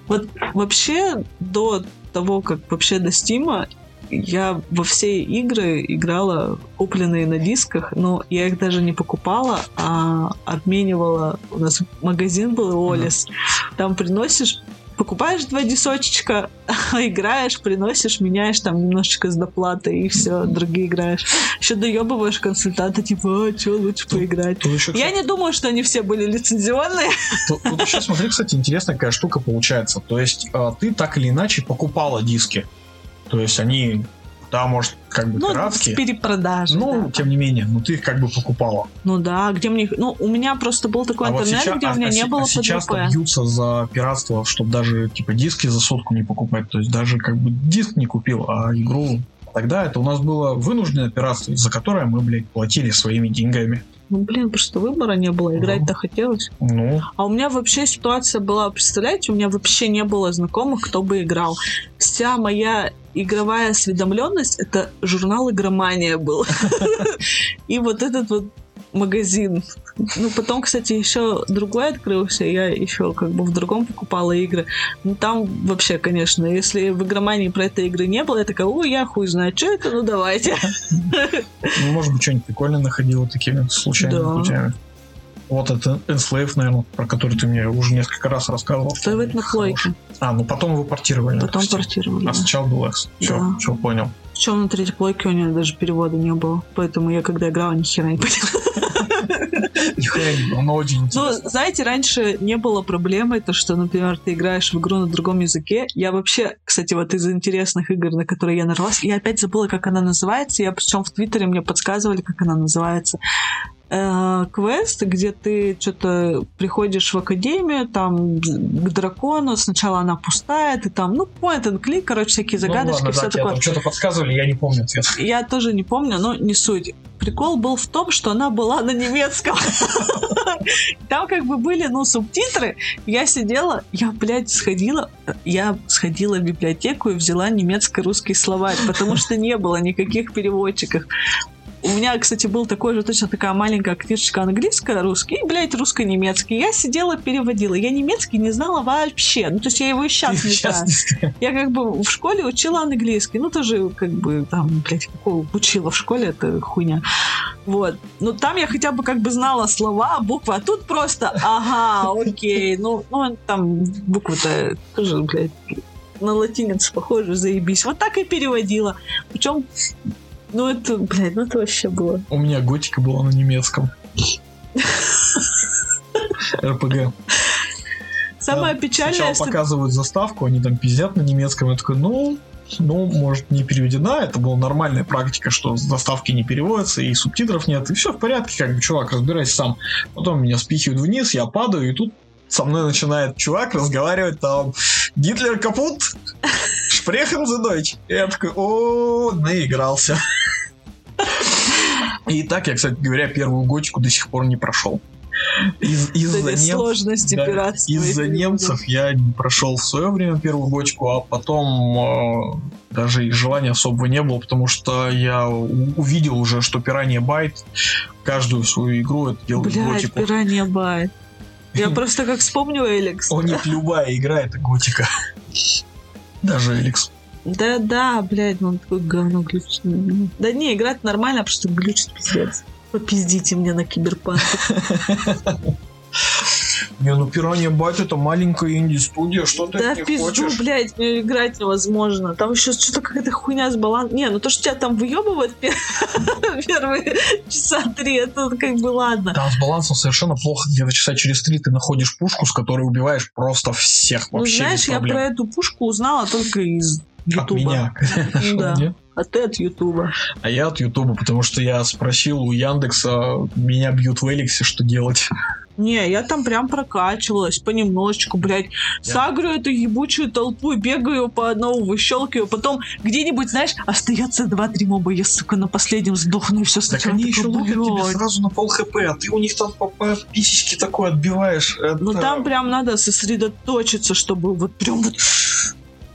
Вот вообще до того, как вообще до Стима, я во все игры играла купленные на дисках, но я их даже не покупала, а обменивала. У нас магазин был Олис. Там приносишь покупаешь два дисочечка, играешь, приносишь, меняешь там немножечко с доплатой и все, другие играешь. Еще доебываешь консультанта, типа, а, что лучше поиграть? Тут еще, Я не думаю, что они все были лицензионные. Тут, тут еще, смотри, кстати, интересная какая штука получается. То есть а, ты так или иначе покупала диски. То есть они, да, может, как бы Ну, пиратские. перепродажей. Ну, да. тем не менее, ну ты их как бы покупала. Ну да, где мне... их- Ну, у меня просто был такой а вот интернет, сейчас, где а- у меня а не се- было а сейчас PDP. бьются за пиратство, чтобы даже типа диски за сотку не покупать. То есть даже как бы диск не купил, а игру. Тогда это у нас было вынужденное пиратство, за которое мы, блядь, платили своими деньгами. Ну, блин, просто выбора не было, играть-то хотелось. Ну, А у меня вообще ситуация была, представляете, у меня вообще не было знакомых, кто бы играл. Вся моя игровая осведомленность это журнал Игромания был. И вот этот вот магазин. Ну, потом, кстати, еще другой открылся, я еще как бы в другом покупала игры. Ну, там вообще, конечно, если в игромании про это игры не было, я такая, ой, я хуй знаю, что это, ну давайте. ну, может быть, что-нибудь прикольное находила такими случайными Да. путями. Вот это Enslave, наверное, про который ты мне уже несколько раз рассказывал. Что это на плойке. А, ну потом его портировали. Потом Steam. портировали. А сначала был X. Все, Да. все понял. Причем на третьей плойке у него даже перевода не было. Поэтому я когда играла, ни хера не поняла. Но очень Ну, интересно. знаете, раньше не было проблемы, то, что, например, ты играешь в игру на другом языке. Я вообще, кстати, вот из интересных игр, на которые я нарвалась, я опять забыла, как она называется. Я причем в Твиттере мне подсказывали, как она называется. Э, Квест, где ты что-то приходишь в академию, там к дракону, сначала она пустая, ты там, ну, point and click, короче, всякие загадочки, ну, ладно, все да, такое. там что-то подсказывали, я не помню ответ. Я тоже не помню, но не суть. Прикол был в том, что она была на немецком. Там как бы были, ну, субтитры. Я сидела, я, блядь, сходила, я сходила в библиотеку и взяла немецко-русский словарь, потому что не было никаких переводчиков. У меня, кстати, был такой же точно такая маленькая книжечка английская, русский, и, блядь, русско-немецкий. Я сидела, переводила. Я немецкий не знала вообще. Ну, то есть я его и сейчас не знаю. Я как бы в школе учила английский. Ну, тоже как бы там, блядь, какого учила в школе, это хуйня. Вот. Ну, там я хотя бы как бы знала слова, буквы, а тут просто, ага, окей. Ну, ну там буквы-то тоже, блядь, на латинец похоже, заебись. Вот так и переводила. Причем, ну, это, блядь, ну это вообще было. У меня готика была на немецком. РПГ. Самое печальное, Сначала что... показывают заставку, они там пиздят на немецком. Я такой, ну, ну, может, не переведена. Это была нормальная практика, что заставки не переводятся, и субтитров нет. И все в порядке, как бы, чувак, разбирайся сам. Потом меня спихивают вниз, я падаю, и тут со мной начинает чувак разговаривать там Гитлер капут, Шпрехен за дойч. И я такой, о, наигрался. И так я, кстати говоря, первую готику до сих пор не прошел. Из- Из-за немцев- сложности да. Из-за немцев я не прошел в свое время первую бочку, а потом э, даже и желания особого не было, потому что я увидел уже, что Пиранья Байт каждую свою игру это делает Блядь, готику. пиранья бай. Я просто как вспомню Эликс. О, нет, любая игра это готика. Даже Эликс. Да, да, блядь, ну он такой говно глючит. Да не, играть нормально, а просто глючит пиздец. Попиздите мне на киберпанке. Не, ну Пиранья Байт это маленькая инди-студия, что ты Да от пизду, хочешь? блядь, мне играть невозможно. Там еще что-то какая-то хуйня с балансом. Не, ну то, что тебя там выебывают пе- первые часа три, это как бы ладно. Там с балансом совершенно плохо. Где-то часа через три ты находишь пушку, с которой убиваешь просто всех Ну, вообще знаешь, без я про эту пушку узнала только из От Ютуба. меня. Ну да. Нет? А ты от Ютуба. А я от Ютуба, потому что я спросил у Яндекса, меня бьют в Эликсе, что делать. Не, я там прям прокачивалась понемножечку, блядь. Сагрю эту ебучую толпу, бегаю по одному, выщелкиваю, потом где-нибудь, знаешь, остается два-три моба, я, сука, на последнем сдохну, и все Так сначала. они еще лупят «Блядь». сразу на пол хп, а ты у них там по, по писечке такой отбиваешь. Ну Это- там прям надо сосредоточиться, чтобы вот прям вот...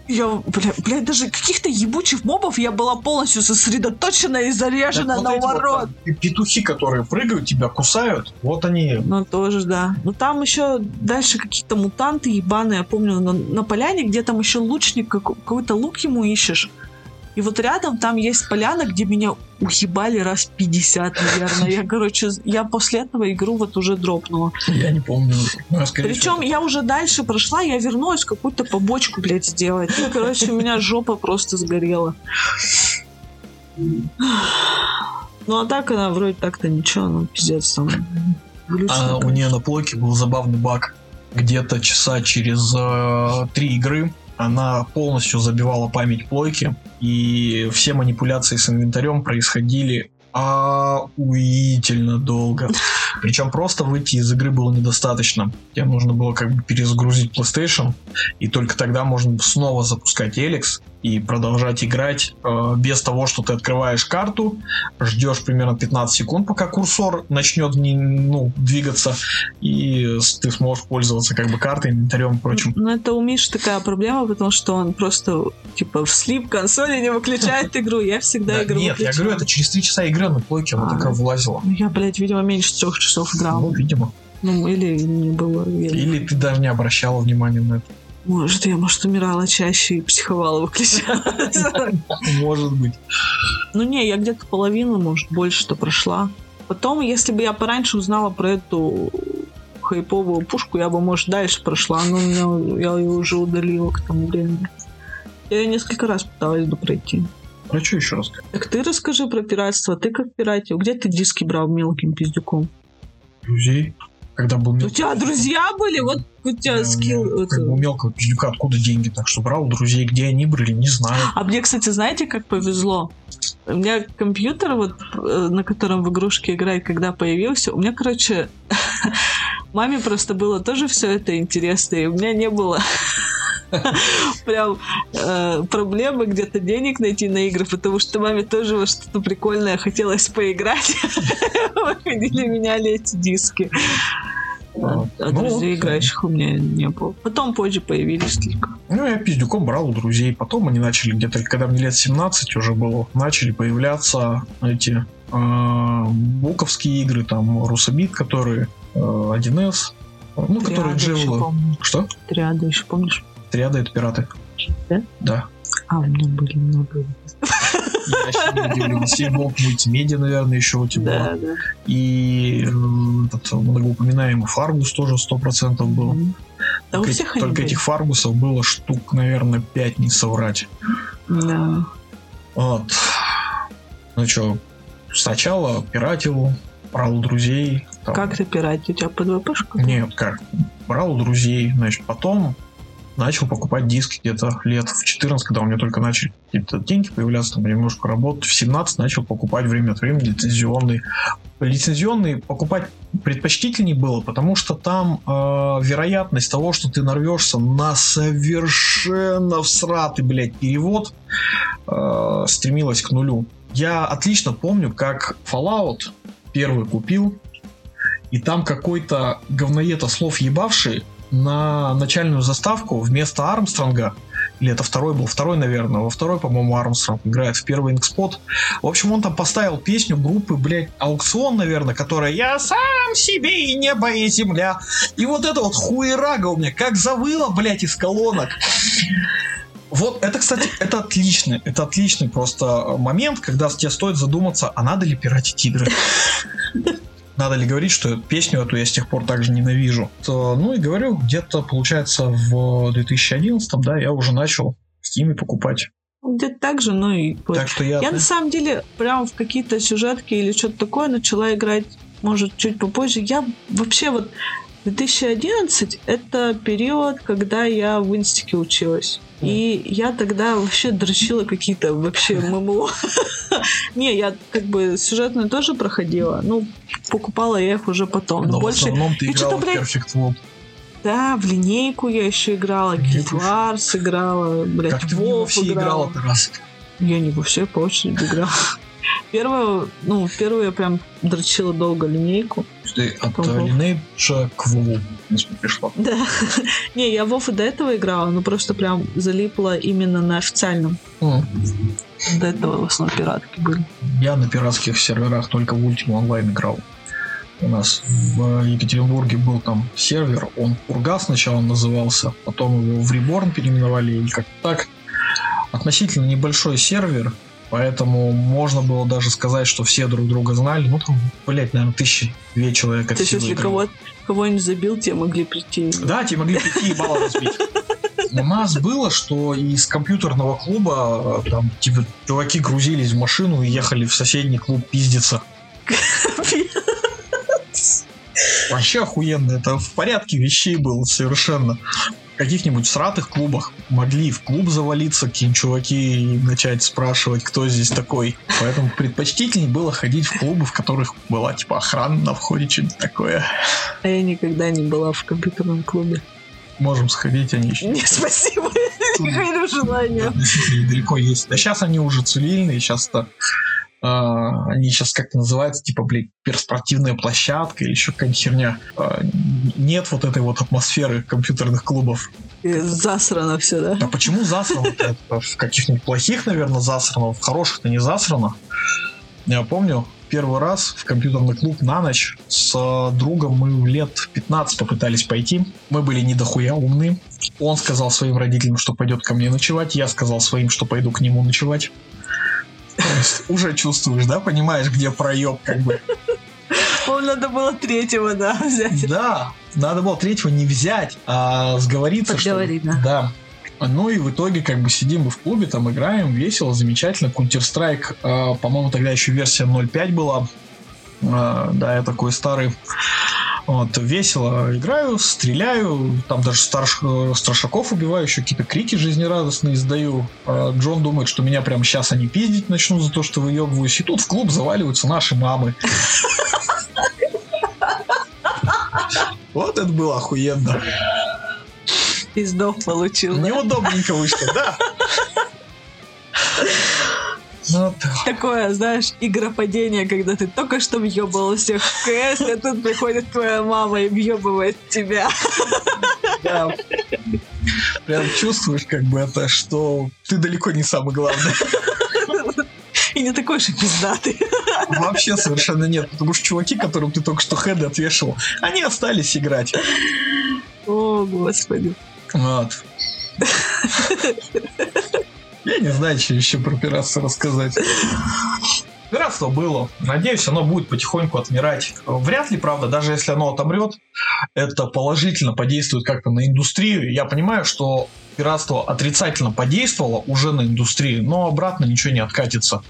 Я, бля, блядь, даже каких-то ебучих мобов я была полностью сосредоточена и Так заряжена вот на вот ворот. пи- петухи, которые прыгают, тебя кусают, вот они. Ну, тоже, да. Ну, там еще дальше какие-то мутанты ебаные. Я помню, на, на поляне, где там еще лучник, как- какой-то лук ему ищешь. И вот рядом там есть поляна, где меня уебали раз 50, наверное. Я, короче, я после этого игру вот уже дропнула. Я не помню. Ну, скорее Причем я уже дальше прошла, я вернулась какую-то побочку, блядь, сделать. Ну, короче, у меня жопа просто сгорела. Ну, а так она вроде так-то ничего, ну, пиздец там. глючно, А у нее на плойке был забавный баг. Где-то часа через э, три игры она полностью забивала память плойки, и все манипуляции с инвентарем происходили охуительно долго. Причем просто выйти из игры было недостаточно. Тебе нужно было как бы перезагрузить PlayStation, и только тогда можно снова запускать Эликс и продолжать играть э, без того, что ты открываешь карту, ждешь примерно 15 секунд, пока курсор начнет не- ну, двигаться, и ты сможешь пользоваться как бы картой, инвентарем и прочим. Ну, это у Миши такая проблема, потому что он просто, типа, в слип консоли не выключает игру. Я всегда Да, игру нет, я выключаю. говорю, это через 3 часа игры на плойке она А. такая влазила. Ну, Я, блядь, видимо, меньше трех часов играл. Ну, видимо. Ну, или не было. я не- Или ты даже не обращала внимания на это. Может, я, может, умирала чаще и психовала, выключала. Может быть. Ну, не, я где-то половину, может, больше-то прошла. Потом, если бы я пораньше узнала про эту хайповую пушку, я бы, может, дальше прошла, но меня, я ее уже удалила к тому времени. Я ее несколько раз пыталась бы пройти. Про что еще раз? Так ты расскажи про пиратство. Ты как пиратил? Где ты диски брал мелким пиздюком? Друзей. Когда был У мелкий. тебя друзья были? Вот у тебя скилл... Ну, это- Как бы у мелкого пиздюка откуда деньги? Так что брал у друзей, где они брали, не знаю. А мне, кстати, знаете, как повезло? У меня компьютер, вот, э, на котором в игрушки играть, когда появился, у меня, короче, маме просто было тоже все это интересно, и у меня не было прям э, проблемы где-то денег найти на игры, потому что маме тоже во что-то прикольное хотелось поиграть. Выходили, меняли эти диски. А, а Ну, друзей вот. играющих у меня не было. Потом позже появились только. Ну, я пиздюком брал у друзей. Потом они начали где-то, когда мне лет 17 уже было, начали появляться эти э, буковские игры, там, Русабит, которые э, 1С, ну, которые Триада помню. Что? Триада еще помнишь? Триада это пираты. Да? Да. А, у меня были много. Я вообще не удивлен. Мультимедиа, наверное, еще у тебя. Да, да. И этот многоупоминаемый Фаргус тоже 100% был. Да у Только, всех они только этих Фаргусов было штук, наверное, 5 не соврать. Да. Вот. Ну что, сначала пиратил, брал у друзей. там- Как ты пиратить? У тебя ПДВПшка? Нет, как? Брал у друзей, значит, потом начал покупать диски где-то лет в 14, когда у меня только начали какие-то деньги появляться, там немножко работать. В 17 начал покупать время от времени лицензионный. Лицензионный покупать предпочтительнее было, потому что там э, вероятность того, что ты нарвешься на совершенно всратый, блядь, перевод, э, стремилась к нулю. Я отлично помню, как Fallout первый купил, и там какой-то говноед слов ебавший на начальную заставку вместо Армстронга, или это второй был, второй, наверное, во второй, по-моему, Армстронг играет в первый Инкспот. В общем, он там поставил песню группы, блядь, Аукцион, наверное, которая «Я сам себе и небо, и земля». И вот это вот хуерага у меня, как завыло, блядь, из колонок. Вот это, кстати, это отличный, это отличный просто момент, когда тебе стоит задуматься, а надо ли пиратить игры. Надо ли говорить, что песню эту я с тех пор также ненавижу. То, ну и говорю, где-то, получается, в 2011, да, я уже начал в Steam покупать. Где-то так же, ну и... Так что я... Я на самом деле прям в какие-то сюжетки или что-то такое начала играть, может, чуть попозже. Я вообще вот 2011 это период, когда я в инстике училась. И я тогда вообще дрочила какие-то вообще ММО. Не, я как бы сюжетную тоже проходила. Ну, покупала я их уже потом. Но больше... в основном ты играла в Perfect World. Да, в линейку я еще играла, Guild? Wars играла, блядь, Как ты в него все играла ты раз? Я не во все по очереди играла. Первую, ну, первую я прям дрочила долго линейку. Ты от. Lineage к пришла. Да. Не, я Вов и до этого играла, но просто прям залипла именно на официальном. До этого в основном пиратки были. Я на пиратских серверах только в Ultima Online играл. У нас в Екатеринбурге был там сервер, он Ургас сначала назывался, потом его в Reborn переименовали или как так. Относительно небольшой сервер, поэтому можно было даже сказать, что все друг друга знали. Ну там, блять, наверное, тысячи две человека То есть, если кого кого-нибудь забил, те могли прийти. Да, тебе могли прийти и баллы разбить. У нас было, что из компьютерного клуба э, там, типа, чуваки грузились в машину и ехали в соседний клуб пиздиться. Вообще охуенно, это в порядке вещей было совершенно. Каких-нибудь сратых клубах могли в клуб завалиться какие-нибудь чуваки и начать спрашивать, кто здесь такой. Поэтому предпочтительнее было ходить в клубы, в которых была типа охрана на входе, что-нибудь такое. А я никогда не была в компьютерном клубе. Можем сходить, они еще Не, спасибо. Не горю желания. недалеко есть. Да сейчас они уже цивильные, сейчас-то они сейчас как-то называются, типа, блин, перспортивная площадка или еще какая-нибудь херня. А, нет вот этой вот атмосферы компьютерных клубов. И Засрано все, да? А почему засрано? В каких-нибудь плохих, наверное, засрано, в хороших-то не засрано. Я помню, первый раз в компьютерный клуб на ночь с другом мы в лет 15 попытались пойти. Мы были не дохуя умны. Он сказал своим родителям, что пойдет ко мне ночевать. Я сказал своим, что пойду к нему ночевать. Уже чувствуешь, да, понимаешь, где проеб, как бы. По-моему, надо было третьего, да, взять. Да, надо было третьего не взять, а сговориться. Подговорить, чтобы- Да. Ну и в итоге как бы сидим мы в клубе, там играем, весело, замечательно. Counter-Strike, э, по-моему, тогда еще версия 0.5 была. Э, да, я такой старый. Вот, весело играю, стреляю, там даже старш, страшаков убиваю, еще какие-то крики жизнерадостные издаю. А Джон думает, что меня прямо сейчас они пиздить начнут за то, что выебываюсь. И тут в клуб заваливаются наши мамы. Вот это было охуенно. Пиздов получил. Неудобненько вышло, да. Ну, Такое, знаешь, игропадение, когда ты только что въебал всех в КС, а тут приходит твоя мама и въебывает тебя. да. Прям чувствуешь, как бы это, что ты далеко не самый главный. И не такой же пиздатый. Вообще совершенно нет, потому что чуваки, которым ты только что хеды отвешивал, они остались играть. О, господи. Вот. Я не знаю, что еще про пиратство рассказать. Пиратство было. Надеюсь, оно будет потихоньку отмирать. Вряд ли, правда, даже если оно отомрет, это положительно подействует как-то на индустрию. Я понимаю, что пиратство отрицательно подействовало уже на индустрию, но обратно ничего не откатится.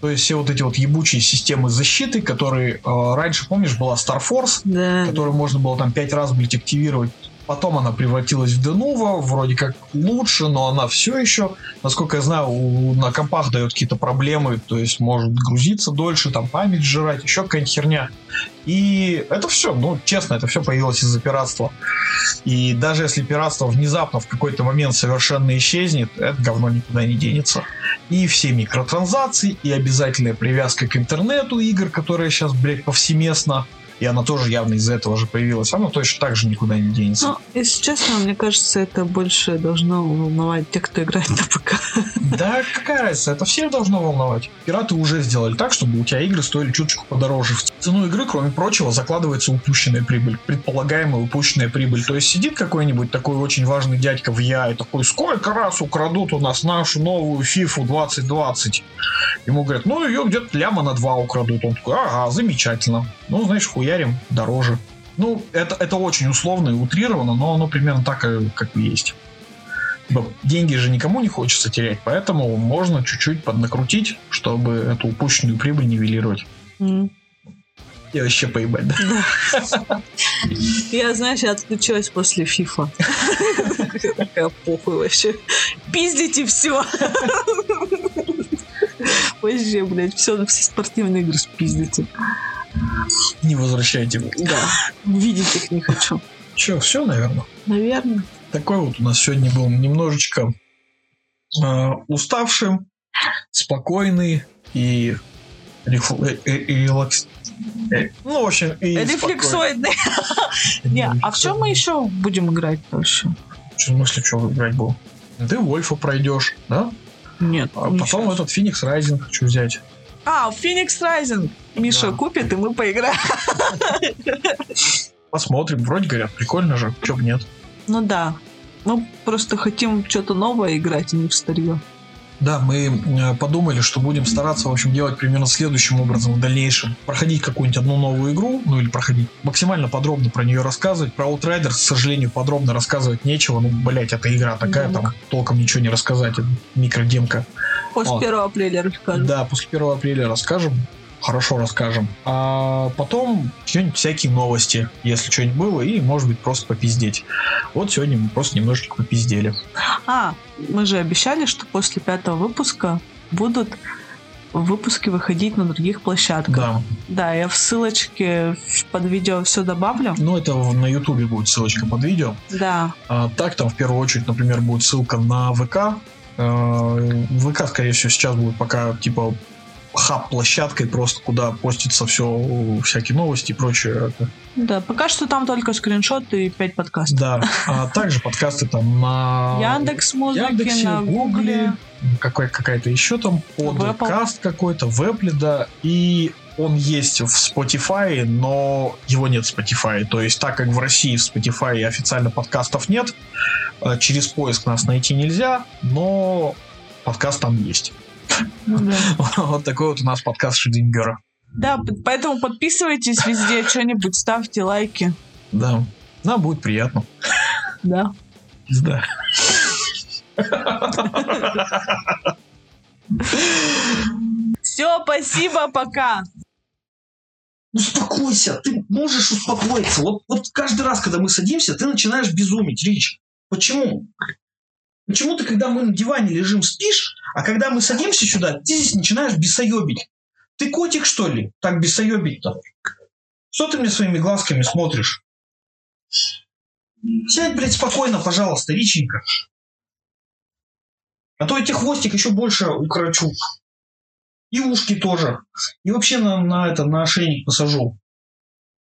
То есть все вот эти вот ебучие системы защиты, которые э, раньше, помнишь, была Star Force, Да. которую можно было там пять раз, блядь, активировать. Потом она превратилась в Denuvo, вроде как лучше, но она все еще, насколько я знаю, у- на компах дает какие-то проблемы, то есть может грузиться дольше, там память сжирать, еще какая-нибудь херня. И это все, ну, честно, это все появилось из-за пиратства. И даже если пиратство внезапно в какой-то момент совершенно исчезнет, это говно никуда не денется. И все микротранзакции, и обязательная привязка к интернету игр, которая сейчас, блядь, повсеместно, и она тоже явно из-за этого же появилась, она точно так же никуда не денется. Ну, если честно, мне кажется, это больше должно волновать тех, кто играет на ПК. Да какая разница, это всех должно волновать. Пираты уже сделали так, чтобы у тебя игры стоили чуточку подороже. В цену игры, кроме прочего, закладывается упущенная прибыль, предполагаемая упущенная прибыль. То есть сидит какой-нибудь такой очень важный дядька в Я и такой, сколько раз украдут у нас нашу новую FIFA 2020? Ему говорят, ну ее где-то ляма на два украдут. Он такой, ага, замечательно. Ну, знаешь, хуя хуярим дороже. Ну, это, это очень условно и утрировано, но оно примерно так, как и есть. Деньги же никому не хочется терять, поэтому можно чуть-чуть поднакрутить, чтобы эту упущенную прибыль нивелировать. М. И вообще поебать, да? Да. Я, знаешь, я отключилась после фифа. Такая похуй вообще. Пиздите все. Вообще, блядь, все, все спортивные игры спиздите. Не возвращайте. Да. Видеть их не хочу. Че, все, наверное? Наверное. Такой вот у нас сегодня был немножечко э, уставший, спокойный и рефу- э, э, релакс... э, ну, в общем, и Рефлексоидный. Не, а в чем мы еще будем играть? Что, в смысле, что играть был? Ты Вольфа пройдешь, да? Нет. А потом этот Феникс Райзинг хочу взять. А, Феникс Райзинг. Миша Да. купит, и мы поиграем. Посмотрим. Вроде говорят, прикольно же. Бы нет. Ну да. Мы просто хотим что-то новое играть, а не в старье. Да, мы э, подумали, что будем стараться, в общем, делать примерно следующим образом в дальнейшем. Проходить какую-нибудь одну новую игру, ну или проходить, максимально подробно про нее рассказывать. Про Outriders, к сожалению, подробно рассказывать нечего. Ну, блять, это игра такая, Да. там толком ничего не рассказать. Микродемка. После О. 1 апреля расскажем. Да, после 1 апреля расскажем. Хорошо расскажем. А потом что-нибудь всякие новости, если что-нибудь было, и, может быть, просто попиздеть. Вот сегодня мы просто немножечко попиздели. А, мы же обещали, что после пятого выпуска будут выпуски выходить на других площадках. Да. Да, я в ссылочке под видео все добавлю. Ну, это на Ютубе будет ссылочка под видео. Да, А так там в первую очередь, например, будет ссылка на ВК. Э, ВК, скорее всего, сейчас будет пока типа хаб-площадкой просто, куда постится все, всякие новости и прочее. Да. Пока что там только скриншоты и 5 подкастов. Да. А также подкасты там на Яндекс музыки, Яндексе, на Гугле. какая-то еще там подкаст какой-то, в Apple, да, и он есть в Spotify, но его нет в Spotify. То есть, так как в России в Spotify официально подкастов нет, э, через поиск нас найти нельзя, но подкаст там есть. Ну да. Вот такой вот у нас подкаст Шридингера. Да, поэтому подписывайтесь везде, что-нибудь ставьте лайки. Да. Нам будет приятно. Да. Да. Все, спасибо, пока. Успокойся, ты можешь успокоиться. Вот, вот каждый раз, когда мы садимся, ты начинаешь безумить, Рич. Почему? Почему ты, когда мы на диване лежим, спишь, а когда мы садимся сюда, ты здесь начинаешь бесоебить? Ты котик, что ли? Так бесоебить-то? Что ты мне своими глазками смотришь? Сядь, блядь, спокойно, пожалуйста, Риченька. А то я тебе хвостик еще больше укорочу. И ушки тоже. И вообще на, на это, на ошейник посажу.